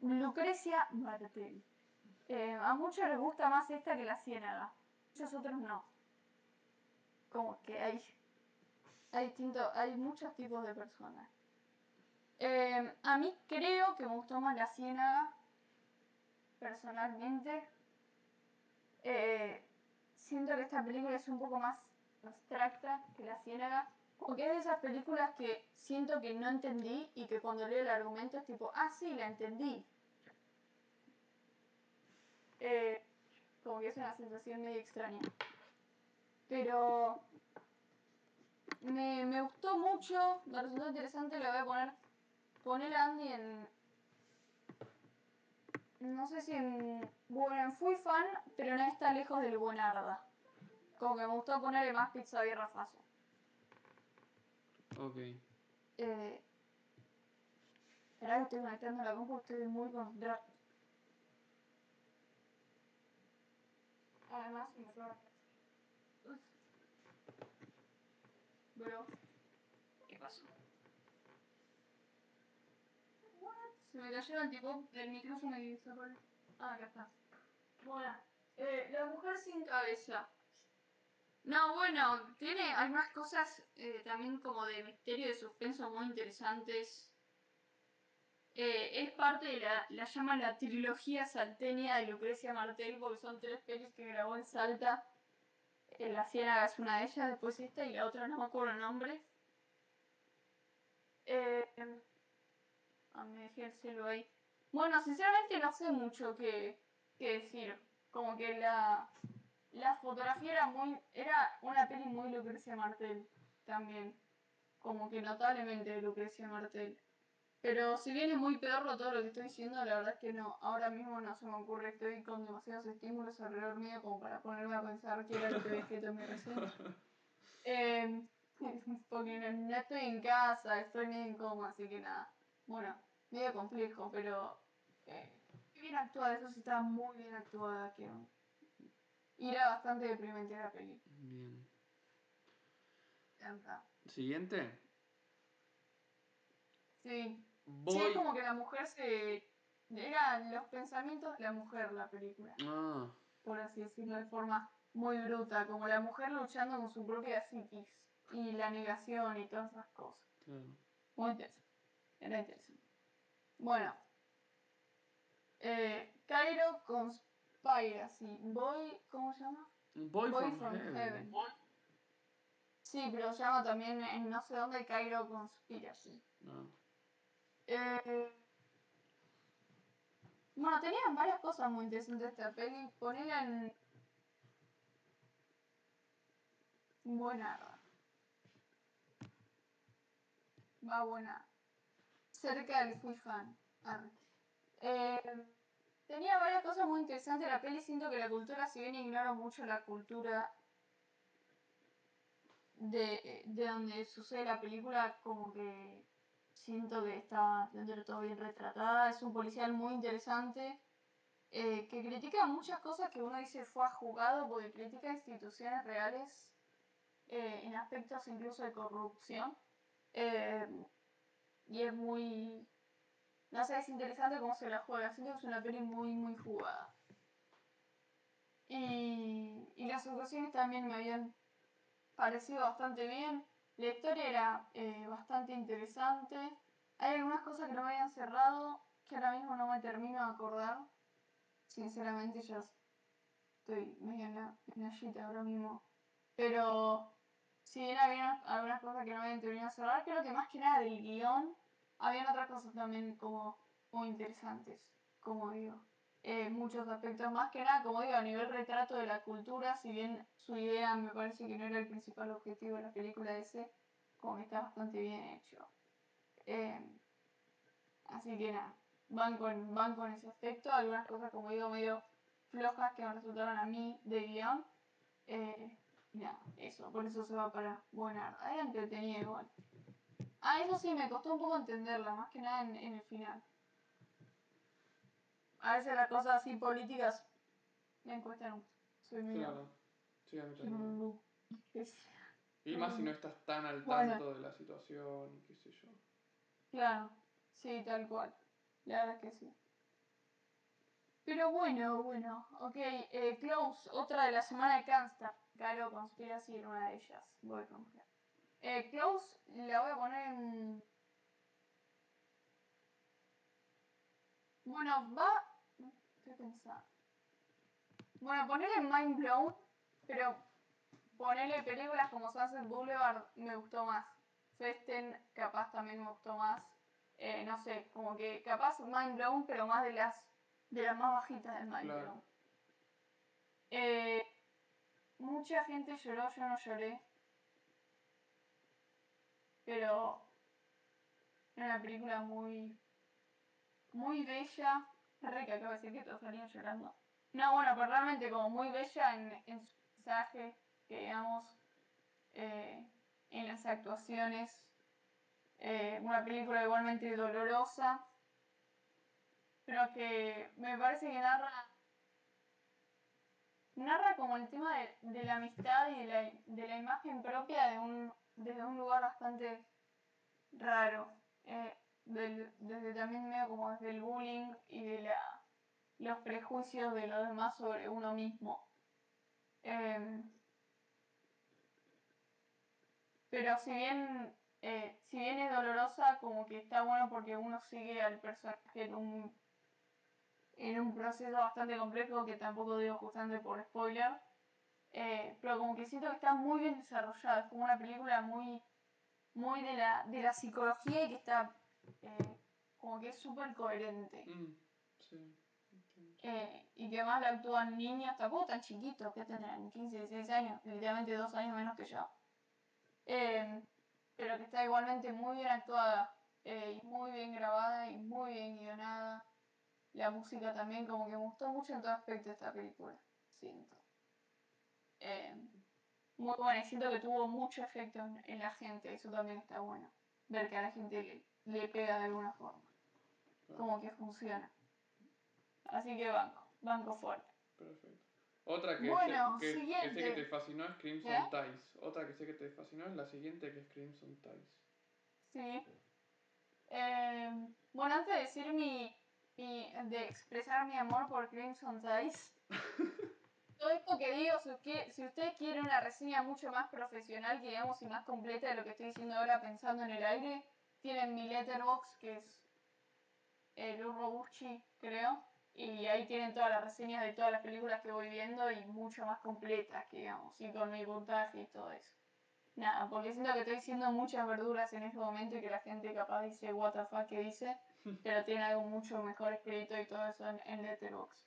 Lucrecia Martel. Eh, a muchos les gusta más esta que la ciénaga. Muchos otros no. Como que hay, hay, distinto, hay muchos tipos de personas. Eh, a mí creo que me gustó más la ciénaga. Personalmente. Eh, siento que esta película es un poco más abstracta que la ciénaga. Porque es de esas películas que siento que no entendí y que cuando leo el argumento es tipo, ah, sí, la entendí. Eh, como que es una sensación medio extraña. Pero me, me gustó mucho, me resultó interesante, le voy a poner, poner a Andy en... No sé si en... Bueno, en fui fan, pero no está lejos del buenarda. Como que me gustó ponerle más pizza y rafazo. Ok. Eh, que estoy conectando la compu, estoy muy concentrada. Además, fue Uf. Bro, ¿qué pasó? What? Se me cayó el tipo del micrófono y se fue. Ah, acá está. Bueno, eh, la mujer sin cabeza. No, bueno, tiene algunas cosas eh, también como de misterio y de suspenso muy interesantes. Eh, es parte de la, la llaman la trilogía salteña de Lucrecia Martel, porque son tres pelis que grabó en Salta. Eh, la Ciénaga es una de ellas, después esta y la otra no me acuerdo el nombre. Eh, ah, dejé el celo ahí. Bueno, sinceramente no sé mucho qué, qué decir. Como que la, la fotografía era muy. Era una peli muy Lucrecia Martel también. Como que notablemente Lucrecia Martel. Pero si bien es muy pedorro todo lo que estoy diciendo, la verdad es que no. Ahora mismo no se me ocurre, estoy con demasiados estímulos alrededor mío como para ponerme a pensar qué era lo que había escrito en mi reseña. Eh, porque no, no estoy en casa, estoy medio en coma, así que nada. Bueno, medio complejo, pero eh, bien actuada, eso sí estaba muy bien actuada, que y era bastante deprimente la peli. Bien. Siguiente. Sí. Voy. Sí, es como que la mujer se... Eran los pensamientos de la mujer la película, Ah, por así decirlo de forma muy bruta, como la mujer luchando con su propia psiquis y la negación y todas esas cosas. claro. Muy interesante. Era interesante. Bueno. Eh, Cairo Conspiracy. Boy, ¿cómo se llama? Boy, Boy from, from heaven. Heaven. Sí, pero se llama también en no sé dónde Cairo Conspiracy. Ah, Eh, Bueno, tenían varias cosas muy interesantes esta peli. Ponerla en. Buena. Va buena. Cerca del fui fan. Arre. Eh, tenía varias cosas muy interesantes la peli. Siento que la cultura, si bien ignoro mucho la cultura de, de donde sucede la película, como que siento que está dentro de todo bien retratada. Es un policial muy interesante eh, que critica muchas cosas que uno dice fue jugado porque critica instituciones reales eh, en aspectos incluso de corrupción. Eh, y es muy. No sé, es interesante cómo se la juega. Siento que es una peli muy, muy jugada. Y, y las actuaciones también me habían parecido bastante bien. La historia era eh, bastante interesante. Hay algunas cosas que no me habían cerrado que ahora mismo no me termino de acordar. Sinceramente ya estoy medio en la, en ahora mismo. Pero si bien había algunas cosas que no me habían terminado de cerrar, creo que más que nada del guion, habían otras cosas también como muy interesantes, como digo. Eh, muchos aspectos, más que nada, como digo, a nivel retrato de la cultura, si bien su idea me parece que no era el principal objetivo de la película ese, como que está bastante bien hecho. Eh, así que nada, van con, van con ese aspecto, algunas cosas, como digo, medio flojas que me resultaron a mí de guion. Eh, nada, eso, por eso se va para buena. Era entretenido igual. Ah, eso sí, me costó un poco entenderla, más que nada en, en el final. A veces las cosas así políticas me cuestan. Soy medio... Claro. Sí, a mí también. Y más si no estás tan al Bueno. tanto de la situación y qué sé yo. Claro, sí, tal cual. La verdad es que sí. Pero bueno, bueno, ok. Eh, Close, otra de la semana de Kanstar. Caro Conspiracy era una de ellas. Voy a confiar. Eh, Close la voy a poner en. Bueno, va. Estoy pensando. Bueno, ponerle Mind Blown, pero ponerle películas como Sunset Boulevard me gustó más. Festen capaz también me gustó más. Eh, no sé, como que capaz Mind Blown, pero más de las de las más bajitas del Mind Claro. Blown. Eh, mucha gente lloró, yo no lloré. Pero era una película muy muy bella. Re que acabo de decir que todos salían llorando. No, bueno, pero realmente como muy bella en, en su mensaje, que digamos, eh, en las actuaciones. Eh, una película igualmente dolorosa, pero que me parece que narra narra como el tema de, de la amistad y de la, de la imagen propia de un, desde un lugar bastante raro. Eh, desde también medio como desde el bullying y de la, los prejuicios de los demás sobre uno mismo. Em, pero si bien, eh, si bien es dolorosa, como que está bueno porque uno sigue al personaje en un, en un proceso bastante complejo que tampoco digo justamente por spoiler. eh, pero como que siento que está muy bien desarrollada, es como una película muy, muy de la, de la psicología y que está eh, como que es súper coherente. Mm, sí. Eh, y que además la actúan niños, tampoco tan chiquitos, que tendrán 15, 16 años, literalmente dos años menos que yo. Eh, pero que está igualmente muy bien actuada, eh, y muy bien grabada y muy bien guionada. La música también, como que me gustó mucho en todo aspecto de esta película, siento. Muy buena, y siento que tuvo mucho efecto en, en la gente, eso también está bueno. Ver que a la gente le, le pega de alguna forma, como que funciona. Así que banco, banco fuerte. Perfecto. Otra que, Bueno, sé, que, que sé que te fascinó es Crimson. Ties. Otra que sé que te fascinó es la siguiente que es Crimson Ties. Sí. Eh, bueno, antes de decir mi, mi- de expresar mi amor por Crimson Ties, todo esto que digo, si, que- si usted quiere una reseña mucho más profesional, digamos, y más completa de lo que estoy diciendo ahora pensando en el aire, tienen mi letterbox, que es el Robucci, creo, y ahí tienen todas las reseñas de todas las películas que voy viendo y mucho más completas, que digamos, y con mi puntaje y todo eso. nada, porque siento que estoy diciendo muchas verduras en este momento y que la gente capaz dice, what the fuck, ¿qué dice? Pero tiene algo mucho mejor escrito y todo eso en, en Letterboxd.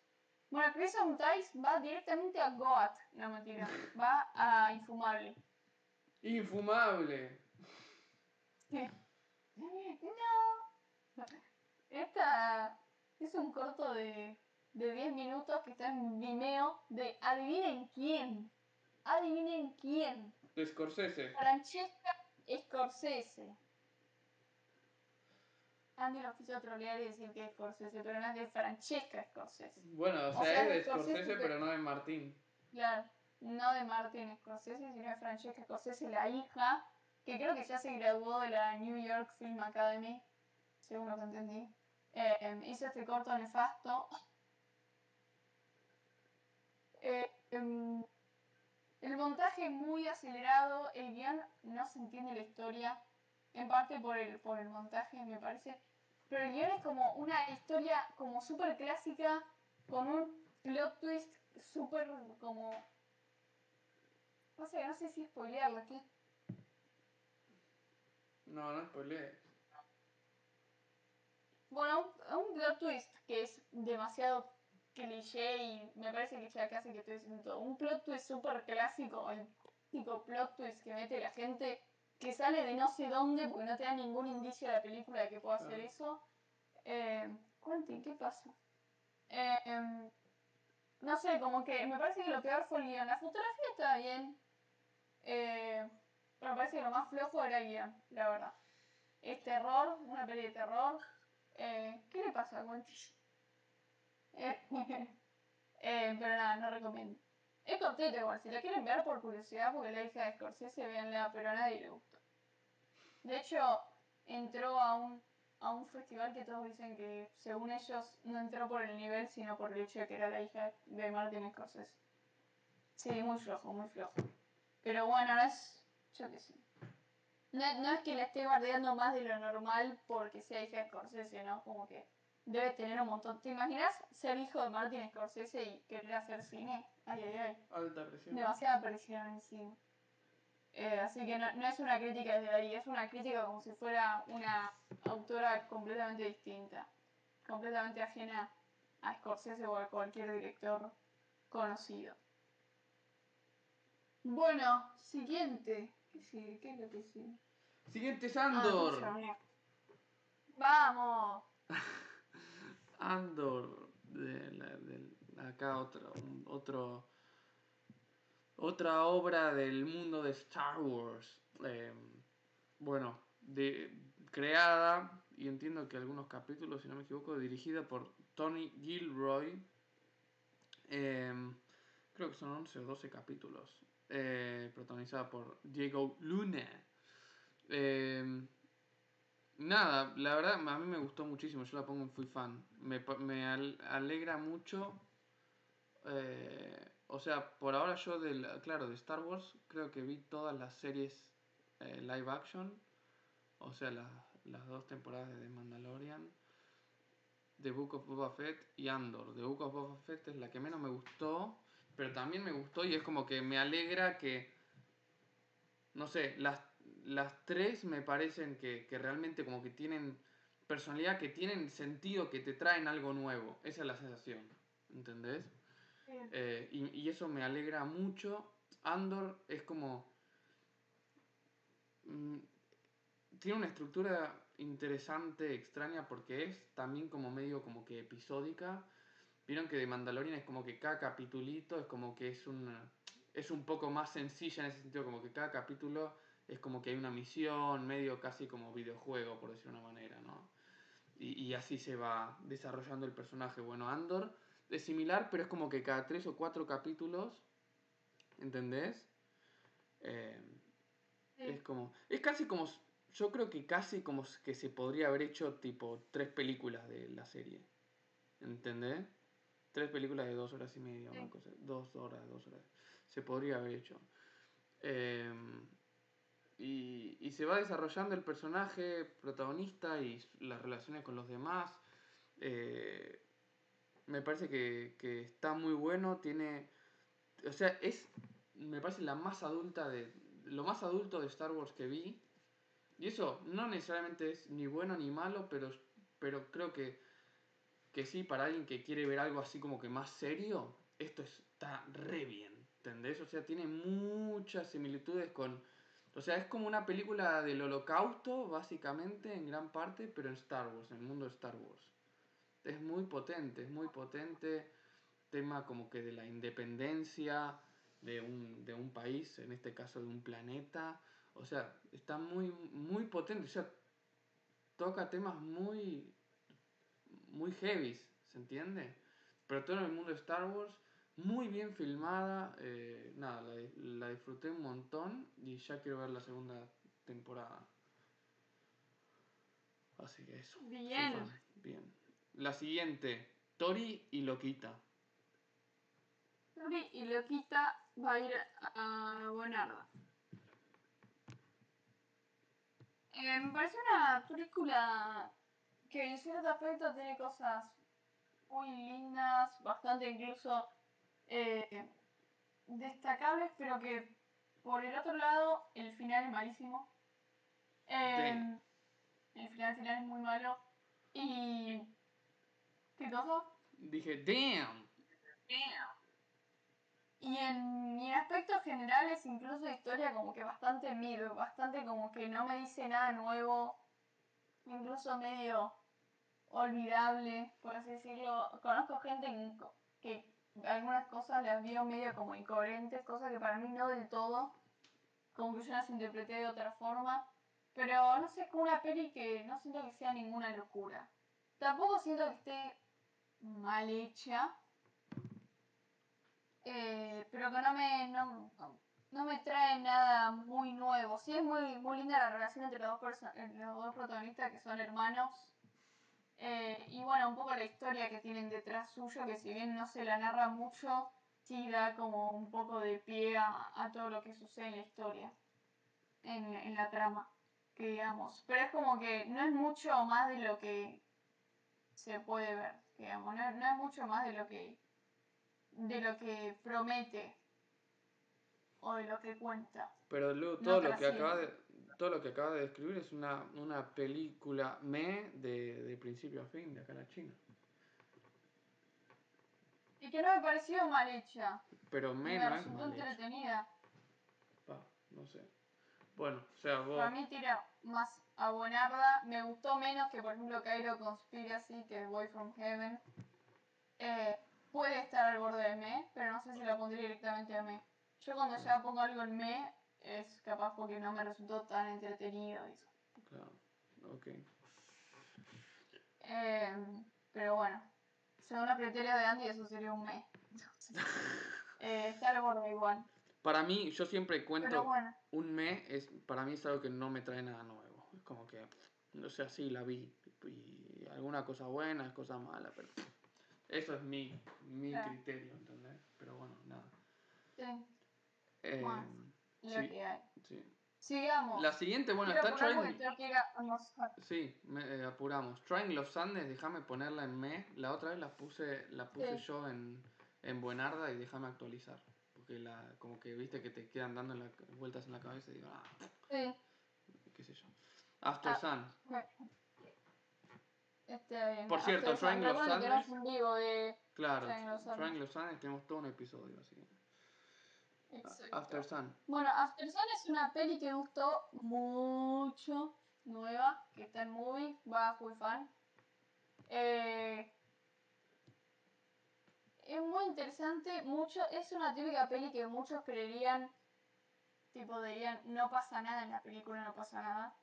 Bueno, Crimson Ties va directamente a Goat, no mentira, va a Infumable. Infumable. No. Esta es un corto de, de 10 minutos que está en Vimeo de adivinen quién. Adivinen quién. De Scorsese. Francesca Scorsese. Andy lo quiso trolear y decir que es Scorsese, pero no es de Francesca Scorsese. Bueno, o sea, O sea, es de Scorsese, Scorsese, pero- no de Martín. Claro, no de Martin Scorsese, sino de Francesca Scorsese, la hija, que creo que ya se graduó de la New York Film Academy, según lo que entendí. Eh, hizo este corto nefasto. Eh, em, el montaje muy acelerado, el guion no se entiende la historia, en parte por el, por el montaje me parece, pero el guion es como una historia como súper clásica, con un plot twist súper como... No sé, no sé si spoilearla, ¿qué? No, no spoilees. Bueno, un, un plot twist que es demasiado cliché y me parece que ya casi que estoy diciendo todo. Un plot twist súper clásico, el típico plot twist que mete la gente que sale de no sé dónde porque no te da ningún indicio de la película de que pueda hacer eso. Eh, Quentin, ¿qué pasa? Eh, em, no sé, como que me parece que lo peor fue el guion. La fotografía estaba bien. Eh, me parece que lo más flojo era el guion, la verdad. Es terror, una peli de terror. Eh, ¿Qué le pasa a Quentin? Eh, eh, pero nada, no recomiendo. Es cortita igual, si la quieren ver por curiosidad, porque la hija de Scorsese, véanla, pero a nadie le gustó. De hecho, entró a un, a un festival que todos dicen que, según ellos, no entró por el nivel, sino por el hecho de que era la hija de Martin Scorsese. Sí, muy flojo, muy flojo. Pero bueno, es. Yo qué sé. No, no es que la esté bardeando más de lo normal porque sea hija de Scorsese, ¿no? Como que debe tener un montón. ¿Te imaginas ser hijo de Martin Scorsese y querer hacer cine? Ay, ay, ay. Alta presión. Demasiada presión encima. Eh, así que no, no es una crítica desde ahí, es una crítica como si fuera una autora completamente distinta, completamente ajena a Scorsese o a cualquier director conocido. Bueno, siguiente. ¿Qué es lo que sigue? Siguiente es Ah, Andor. Andor. Vamos. Andor. De la- del- acá otro, un- otro. Otra obra del mundo de Star Wars. Eh, bueno, de, creada, y entiendo que algunos capítulos, si no me equivoco, dirigida por Tony Gilroy. Eh, creo que son 11 o 12 capítulos. Eh, protagonizada por Diego Luna. Eh, Nada, la verdad a mí me gustó muchísimo, yo la pongo en fui fan. Me, me al- alegra mucho. eh, o sea, por ahora yo, del, claro, de Star Wars, creo que vi todas las series eh, live action. O sea, la- las dos temporadas de The Mandalorian, The Book of Boba Fett y Andor. The Book of Boba Fett es la que menos me gustó, pero también me gustó y es como que me alegra que no sé, las, las tres me parecen que, que realmente como que tienen personalidad, que tienen sentido, que te traen algo nuevo. Esa es la sensación, ¿entendés? Eh, y, y eso me alegra mucho. Andor es como... mm, tiene una estructura interesante, extraña, porque es también como medio como que episódica. Vieron que de Mandalorian es como que cada capitulito es como que es una es un poco más sencilla en ese sentido, como que cada capítulo es como que hay una misión, medio casi como videojuego, por decirlo de una manera, ¿no? Y, y así se va desarrollando el personaje. Bueno, Andor es similar, pero es como que cada tres o cuatro capítulos, ¿entendés? Eh, es como, es casi como, yo creo que casi como que se podría haber hecho tipo tres películas de la serie, ¿entendés? Tres películas de dos horas y media, una Sí. cosa, dos horas, dos horas. Se podría haber hecho. Eh, y, y se va desarrollando el personaje protagonista y las relaciones con los demás. Eh, me parece que, que está muy bueno. Tiene. O sea, es. Me parece la más adulta de, lo más adulto de Star Wars que vi. Y eso no necesariamente es ni bueno ni malo, pero, pero creo que, que sí, para alguien que quiere ver algo así como que más serio, esto está re bien, ¿entendés? O sea, tiene muchas similitudes con... O sea, es como una película del holocausto, básicamente, en gran parte, pero en Star Wars, en el mundo de Star Wars. Es muy potente, es muy potente. Tema como que de la independencia de un, de un país, en este caso de un planeta. O sea, está muy, muy potente. O sea, toca temas muy, muy heavy, ¿se entiende? Pero todo en el mundo de Star Wars, muy bien filmada. eh, nada, la, la disfruté un montón y ya quiero ver la segunda temporada. Así que eso. Bien. Bien. La siguiente, Tori y Loquita. Tori y Loquita va a ir a Buenarda. Eh, me parece una película que en cierto aspecto tiene cosas muy lindas, bastante incluso eh, destacables, pero que por el otro lado el final es malísimo. Eh, el final, final es muy malo. Y... ¿Qué cosa? Dije, damn. Y en, y en aspectos generales, incluso de historia, como que bastante miedo, bastante como que no me dice nada nuevo, incluso medio olvidable, por así decirlo. Conozco gente en- que algunas cosas las vio medio como incoherentes, cosas que para mí no del todo, como que yo las interpreté de otra forma. Pero no sé, es como una peli que no siento que sea ninguna locura. Tampoco siento que esté mal hecha. Eh, pero que no me, no, no me trae nada muy nuevo. Sí es muy, muy linda la relación entre los dos, los dos protagonistas que son hermanos. Eh, y bueno, un poco la historia que tienen detrás suyo, que si bien no se la narra mucho, sí da como un poco de pie a, a todo lo que sucede en la historia, en, en la trama, que digamos. Pero es como que no es mucho más de lo que se puede ver, digamos, no, no es mucho más de lo que de lo que promete o de lo que cuenta. Pero Lu, todo lo que trasciende. acaba de todo lo que acaba de describir es una, una película me de, de principio a fin, de acá en la China. Y que no me pareció mal hecha, Pero me me no es mal entretenida. Pa, no sé. Bueno, o sea, vos. Para mí tira más a Buenarda. Me gustó menos que, por ejemplo, Cairo Conspiracy, que Boy from Heaven. Eh, puede estar al borde de me, pero no sé si la pondría directamente a me. Yo cuando ya pongo algo en me, es capaz porque no me resultó tan entretenido eso. Claro, ok. Eh, pero bueno, según la criterio de Andy, eso sería un me. Eh, está al borde igual. Para mí, yo siempre cuento bueno, un me, es, para mí es algo que no me trae nada nuevo. Es como que, no sé, así la vi. Y alguna cosa buena, cosa mala, pero eso es mi, mi Claro. criterio, ¿entendés? Pero bueno, nada. sí, Eh, Más. Lo sí, que hay. sí. Sigamos. La siguiente, bueno, Quiero está Trying. que. Sí, me, eh, apuramos. Trying Los Andes, déjame ponerla en me. La otra vez la puse, la puse Sí. yo en, en Buenarda y déjame actualizar. Porque la, como que viste que te quedan dando la- vueltas en la cabeza y digo, ah, Sí. qué sé yo. After Ah. Sun. bueno. Está bien. Por cierto, After que. Claro, Trying Los Andes. Trying Los Andes tenemos todo un episodio así. Exacto. After Sun. Bueno, After Sun es una peli que me gustó mucho, nueva, que está en movie, va fui fan. Eh, es muy interesante, mucho, es una típica peli que muchos creerían, tipo dirían, no pasa nada en la película, no pasa nada.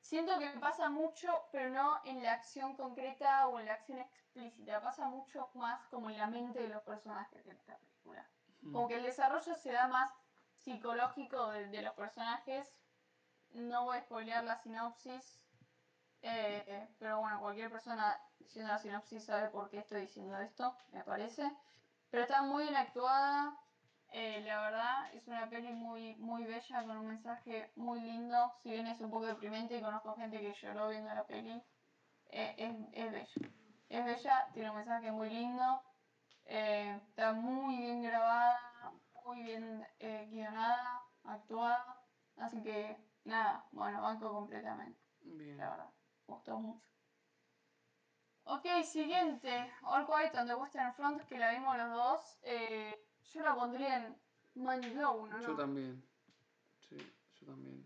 Siento que pasa mucho, pero no en la acción concreta o en la acción explícita, pasa mucho más como en la mente de los personajes de esta película como el desarrollo se da más psicológico de, de los personajes. No voy a spoilear la sinopsis, eh, pero bueno, cualquier persona diciendo la sinopsis sabe por qué estoy diciendo esto, me parece. Pero está muy bien actuada, eh, la verdad, es una peli muy, muy bella, con un mensaje muy lindo. Si bien es un poco deprimente y conozco gente que lloró viendo la peli, eh, es, es bella. Es bella, tiene un mensaje muy lindo. Eh, está muy bien grabada, muy bien eh, guionada. actuada. Así que, nada, bueno, banco completamente, Bien. la verdad. Me gustó mucho. Ok, siguiente. All Quiet on the Western Front, que la vimos los dos. Eh, yo la pondría en Mind Blown, ¿no? Yo también. Sí, yo también.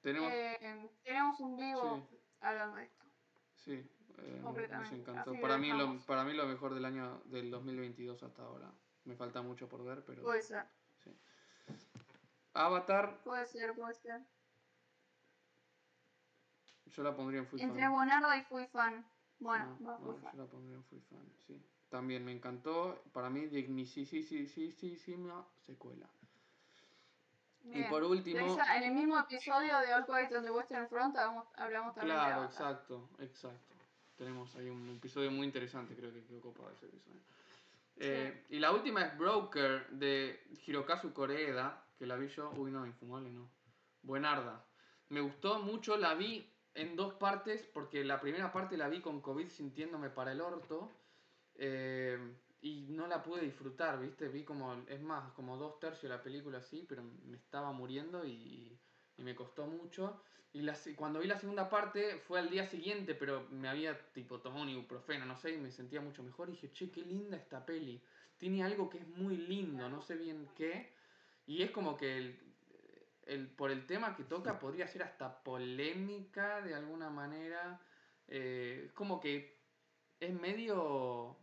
Tenemos. Eh, tenemos un vivo Sí. hablando de esto. Sí, eh, nos- encantó. Así Para mí, lo, para mí lo mejor del año del 2022 hasta ahora. Me falta mucho por ver, pero... Puede ser, sí. Avatar, puede ser, puede ser. yo la pondría en Full Entre Fan. Bonarda y Fui Fan. Bueno, No, va no, Fui yo la pondría en Full Fan, sí. También me encantó. Para mí, dignísima secuela. Bien. Y por último... Esa- en el mismo episodio de All Quiet on the Western Front hablamos, hablamos también de Claro, exacto, exacto. Tenemos ahí un episodio muy interesante, creo que quedó copado ese episodio. Eh, y la última es Broker de Hirokazu Koreeda, que la vi yo. Uy, no, infumable, no. Buenarda. Me gustó mucho, la vi en dos partes, porque la primera parte la vi con COVID sintiéndome para el orto. eh, y no la pude disfrutar, ¿viste? Vi como, es más, como dos tercios de la película así, pero me estaba muriendo y, y me costó mucho. Y la cuando vi la segunda parte fue al día siguiente, pero me había tipo tomado un ibuprofeno, no sé, y me sentía mucho mejor. Y dije, che, qué linda esta peli. Tiene algo que es muy lindo, no sé bien qué. Y es como que el- por el tema que toca podría ser hasta polémica de alguna manera. Eh, es como que es medio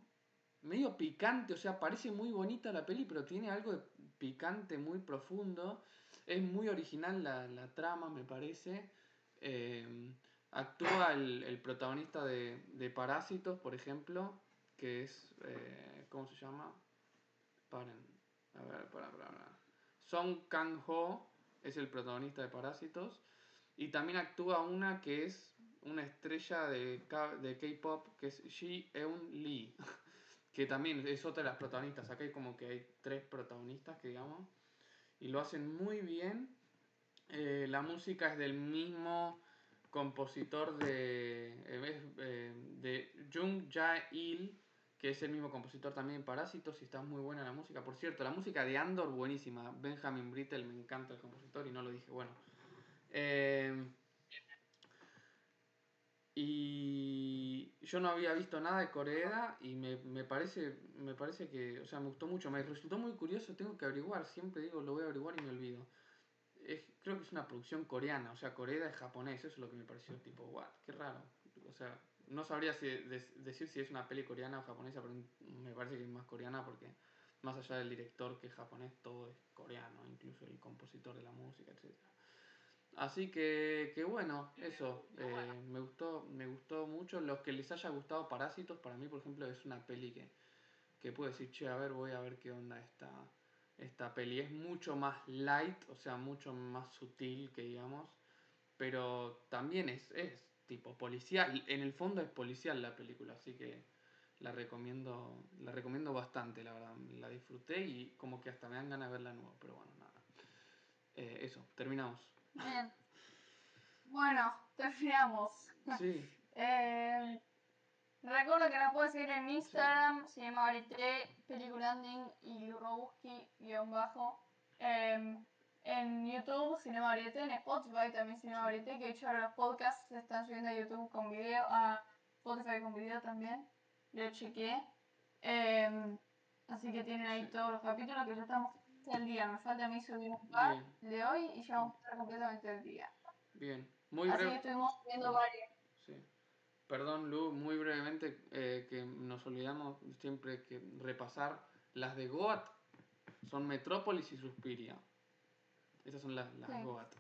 medio picante, o sea, parece muy bonita la peli, pero tiene algo de picante muy profundo. Es muy original la, la trama, me parece. Eh, actúa el, el protagonista de, de Parásitos, por ejemplo, que es. eh, ¿Cómo se llama? Paren. A ver, para, para. Song Kang-ho es el protagonista de Parásitos. Y también actúa una que es una estrella de de K-pop, que es Ji Eun Lee que también es otra de las protagonistas. Acá hay como que hay tres protagonistas, que digamos, y lo hacen muy bien. Eh, la música es del mismo compositor de, eh, eh, de Jung Jae-il, que es el mismo compositor también Parásitos, y está muy buena la música. Por cierto, la música de Andor, buenísima. Benjamin Brittle, me encanta el compositor, y no lo dije, bueno. Y yo no había visto nada de Corea y me, me parece me parece que, o sea, me gustó mucho. Me resultó muy curioso, tengo que averiguar, siempre digo, lo voy a averiguar y me olvido. Es, creo que es una producción coreana, o sea, Corea es japonés, eso es lo que me pareció tipo, what, qué raro. O sea, no sabría si, de- decir si es una peli coreana o japonesa, pero me parece que es más coreana porque más allá del director que es japonés, todo es coreano, incluso el compositor de la música, etcétera. Así que, que bueno, eso, eh, me gustó, me gustó mucho. Los que les haya gustado Parásitos, para mí, por ejemplo, es una peli que, que puedo decir, che, a ver, voy a ver qué onda esta, esta peli. Es mucho más light, o sea, mucho más sutil que digamos, pero también es, es tipo policial. En el fondo es policial la película, así que la recomiendo, la recomiendo bastante, la verdad. La disfruté y como que hasta me dan ganas de verla de nuevo, pero bueno, nada. Eh, eso, terminamos. Bien. Bueno, terminamos. Sí, Eh, recuerdo que nos pueden seguir en Instagram, Cinema Varieté, Peliculanding y Robuski guion bajo. Eh, en YouTube, Cinema Varieté, en Spotify también Cinema Varieté, que de hecho ahora los podcasts se están subiendo a YouTube con video, a Spotify con video también, lo chequeé. Eh, así que tienen ahí todos los capítulos que ya estamos al día. Me falta a mí subir un par de hoy y ya vamos a estar completamente al día. bien. Muy Así que breve. estuvimos viendo varios. Sí. Perdón, Lu, muy brevemente eh, que nos olvidamos siempre que repasar las de Goat son Metrópolis y Suspiria. Esas son las, las Sí. Goat.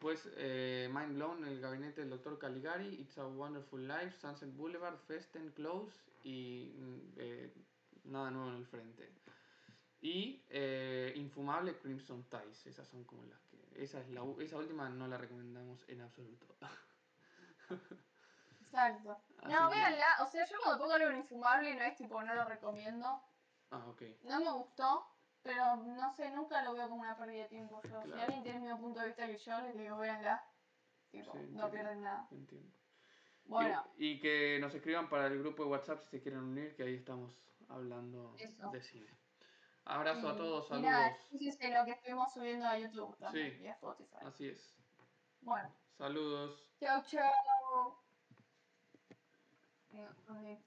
Pues eh, Mind Blown, El Gabinete del Dr. Caligari, It's a Wonderful Life, Sunset Boulevard, Festen Close y mm, eh, Nada Nuevo en el Frente. Y eh, Infumable Crimson Ties, esas son como las que... Esa, es la, esa última no la recomendamos en absoluto. Exacto. Así No, que- véanla. O sea, yo cuando pongo algo infumable no es tipo, no lo recomiendo. Ah, ok. No me gustó, pero no sé, nunca lo veo como una pérdida de tiempo yo. Si Claro. alguien tiene el mismo punto de vista que yo, les digo, véanla. Tipo, Sí, no pierden nada. Entiendo. Bueno, Y, y que nos escriban para el grupo de WhatsApp si se quieren unir, que ahí estamos hablando Eso. de cine. Abrazo a todos, Y nada, saludos. fíjense lo que estuvimos subiendo a YouTube también Sí. y a Spotify. Así es. Bueno, Saludos. chao, chao. Eh, ok.